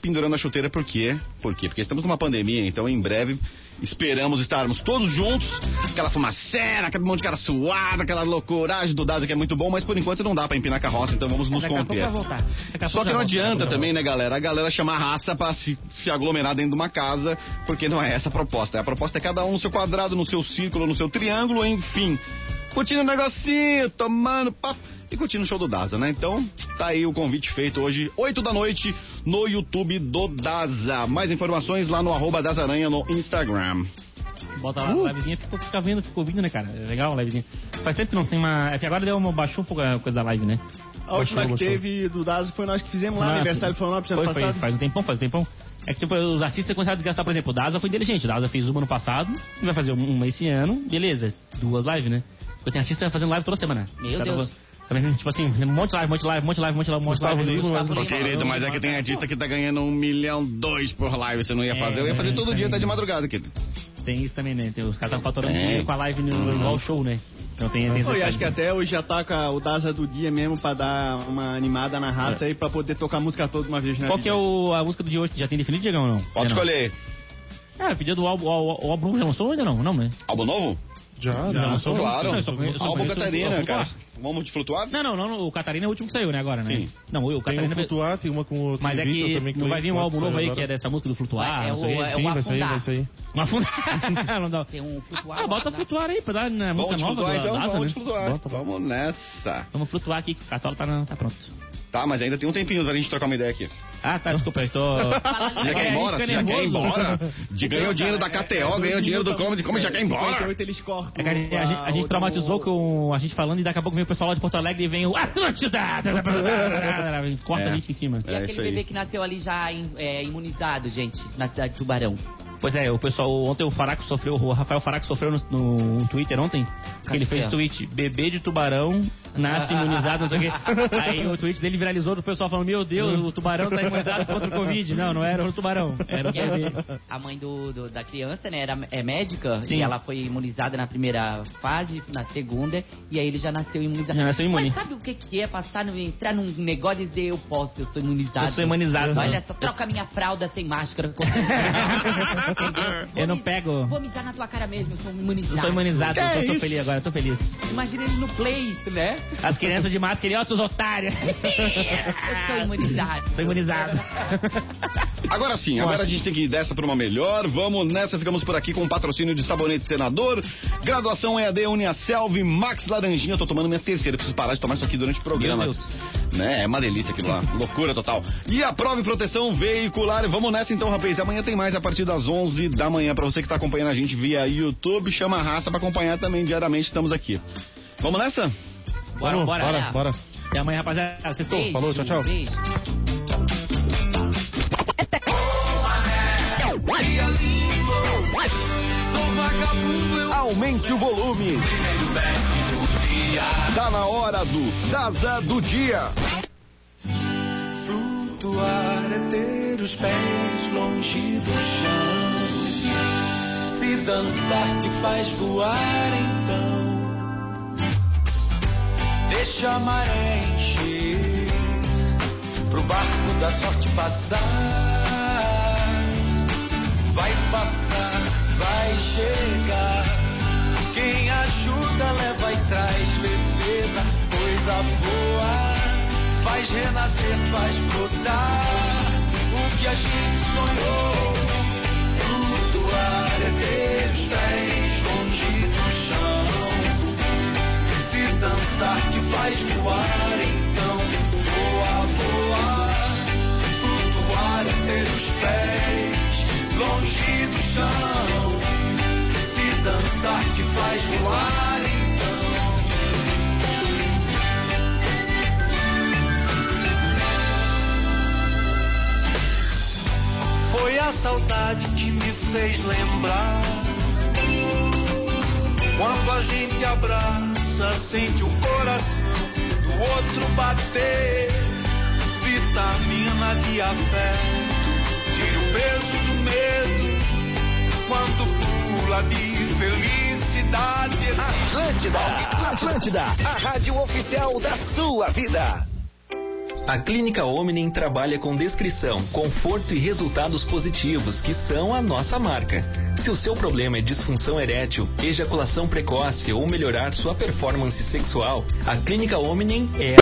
Speaker 1: pendurando a chuteira, por quê? Por quê? Porque estamos numa pandemia, então em breve esperamos estarmos todos juntos, aquela fumaceira, aquele monte de cara suado, aquela loucuragem do Daza que é muito bom, mas por enquanto não dá pra empinar carroça, então vamos nos conter. Só que não adianta também, né, galera? A galera chamar raça pra se, se aglomerar dentro de uma casa, porque não é essa a proposta. A proposta é cada um no seu quadrado, no seu círculo, no seu triângulo, enfim. Curtindo um negocinho, tomando papo e curtindo o show do Daza, né? Então, tá aí o convite feito hoje, 8 da noite, no YouTube do Daza. Mais informações lá no arroba Dazaranha no Instagram.
Speaker 2: Bota lá a livezinha, fica, fica vendo, fica ouvindo, né, cara? É legal a livezinha. Faz tempo que não tem uma. É que agora deu uma, baixou um pouco a coisa da live, né?
Speaker 5: A última que
Speaker 2: baixou.
Speaker 5: teve do Dazo foi nós que fizemos lá,
Speaker 2: Ah,
Speaker 5: aniversário de Florianópolis ano
Speaker 2: foi, foi,
Speaker 5: passado.
Speaker 2: faz um tempão, faz um tempão. É que tipo, os artistas começaram a desgastar, por exemplo, o Daza foi inteligente. O Daza fez uma no passado, e vai fazer uma esse ano, beleza. Duas lives, né? Porque tem artista fazendo live toda semana.
Speaker 4: Meu Deus.
Speaker 2: Tipo assim, um monte de live, um monte de live, um monte de live, um monte de live,
Speaker 3: Gustavo
Speaker 2: live.
Speaker 3: Lima, mas-
Speaker 4: Lima.
Speaker 1: Querido, mas é que tem artista que tá ganhando um milhão, dois por live. Você não ia fazer, eu ia fazer todo dia, tá de madrugada, querido.
Speaker 2: Tem isso também, né? Tem, os caras estão faturando dinheiro com a live no, igual ao show, né? Então tem, tem
Speaker 5: Pô, e acho que até hoje já tá com o Daza do dia mesmo pra dar uma animada na raça aí pra poder tocar a música toda uma vez, né?
Speaker 2: Qual que é o, a música do dia hoje? Já tem definido, Diegão, ou não?
Speaker 1: Pode escolher.
Speaker 2: É, pedido do álbum, o, o álbum já lançou ou ainda não? Não, né?
Speaker 1: Álbum novo?
Speaker 3: Já,
Speaker 2: Já lançou?
Speaker 1: Claro.
Speaker 2: Não, eu só o-
Speaker 1: Catarina,
Speaker 2: o
Speaker 1: cara.
Speaker 2: Flutuar.
Speaker 1: Vamos de flutuar?
Speaker 2: Não, não, não, o Catarina é o último que saiu, né, agora, né?
Speaker 1: Sim.
Speaker 2: Não, o
Speaker 3: Tem o
Speaker 2: Catarina...
Speaker 3: Flutuar, tem uma com o
Speaker 2: Mas é que
Speaker 3: também,
Speaker 2: não vai vir um álbum novo aí que é dessa música do Flutuar,
Speaker 4: É
Speaker 2: não sei.
Speaker 4: o- é
Speaker 3: Sim, vai sair,
Speaker 4: afundar.
Speaker 3: vai sair.
Speaker 2: Uma funda... não dá.
Speaker 4: Tem um flutuar.
Speaker 2: Ah, bota flutuar aí pra dar na música
Speaker 1: Vamos
Speaker 2: nova
Speaker 1: flutuar então? Vamos
Speaker 2: né?
Speaker 1: flutuar.
Speaker 3: Bota, bota.
Speaker 1: Vamos nessa.
Speaker 2: Vamos flutuar aqui, que o Catola tá, tá pronto.
Speaker 1: Tá, mas ainda tem um tempinho pra gente trocar uma ideia aqui.
Speaker 2: Ah, tá, desculpa, eu tô.
Speaker 1: Já
Speaker 2: É,
Speaker 1: quer ir embora? Você já quer ir embora? De, ganhou dinheiro da KTO, ganhou dinheiro do Comedy, como já quer ir embora?
Speaker 5: 58 eles cortam.
Speaker 2: É a, gente- a gente, a gente traumatizou com a gente falando e daqui a pouco vem o pessoal lá de Porto Alegre e vem o Atlântida! Corta
Speaker 1: É.
Speaker 2: a gente em cima.
Speaker 4: E
Speaker 1: É,
Speaker 4: aquele bebê que nasceu ali já im- é, imunizado, gente, na cidade de Tubarão.
Speaker 2: Pois é, o pessoal, ontem o Faraco sofreu, o Rafael Faraco sofreu no, no Twitter ontem, que ele fez tweet, bebê de tubarão nasce imunizado, não sei o quê. Aí o tweet dele viralizou do pessoal falando, meu Deus, o tubarão tá imunizado contra o Covid. Não, não era o tubarão, era o
Speaker 4: a-
Speaker 2: bebê.
Speaker 4: A mãe do, do- da criança, né, era, é médica
Speaker 2: Sim.
Speaker 4: e ela foi imunizada na primeira fase, na segunda, e aí ele já nasceu imunizado.
Speaker 2: Já nasceu imune.
Speaker 4: Mas sabe o que, que é passar no, entrar num negócio e dizer eu posso, eu sou imunizado?
Speaker 2: Eu sou imunizado.
Speaker 4: Olha só, troca minha fralda sem máscara. Entendeu?
Speaker 2: Eu não pego.
Speaker 4: Vou mijar na tua cara mesmo, eu sou imunizado.
Speaker 2: Eu sou imunizado,
Speaker 3: Que
Speaker 2: eu tô,
Speaker 3: é
Speaker 2: tô feliz agora, tô feliz.
Speaker 4: Imagina ele no play, né?
Speaker 2: As crianças de máscara, e, ó, seus otários.
Speaker 4: Eu sou imunizado.
Speaker 2: Sou imunizado.
Speaker 1: Agora sim, agora a gente tem que ir dessa pra uma melhor. Vamos nessa, ficamos por aqui com o patrocínio de Sabonete Senador. Graduação EAD Uniaselv, Max Laranjinha. Eu tô tomando minha terceira, preciso parar de tomar isso aqui durante o programa.
Speaker 2: Meu Deus.
Speaker 1: Né? É uma delícia aquilo lá. Loucura total. E a prova e proteção veicular. Vamos nessa então, rapaz. Amanhã tem mais a partir das 11 da manhã. Pra você que tá acompanhando a gente via YouTube, chama a raça pra acompanhar também diariamente. Estamos aqui. Vamos nessa?
Speaker 2: Bora, bora.
Speaker 3: bora, bora.
Speaker 2: Até amanhã, rapaziada. Sextou.
Speaker 4: Beijo,
Speaker 3: Falou, tchau, tchau.
Speaker 4: Beijo.
Speaker 1: Aumente o volume. Tá na hora do Daza do Dia.
Speaker 7: Flutuar é ter os pés longe do chão. Se dançar te faz voar, então. Deixa a maré encher pro barco da sorte passar. Saudade que me fez lembrar. Quando a gente abraça, sente o coração do outro bater. Vitamina de afeto, tira o peso do medo. Quando pula de felicidade.
Speaker 8: Atlântida, Atlântida, a rádio oficial da sua vida. A Clínica Omnin trabalha com descrição, conforto e resultados positivos, que são a nossa marca. Se o seu problema é disfunção erétil, ejaculação precoce ou melhorar sua performance sexual, a Clínica Omnin é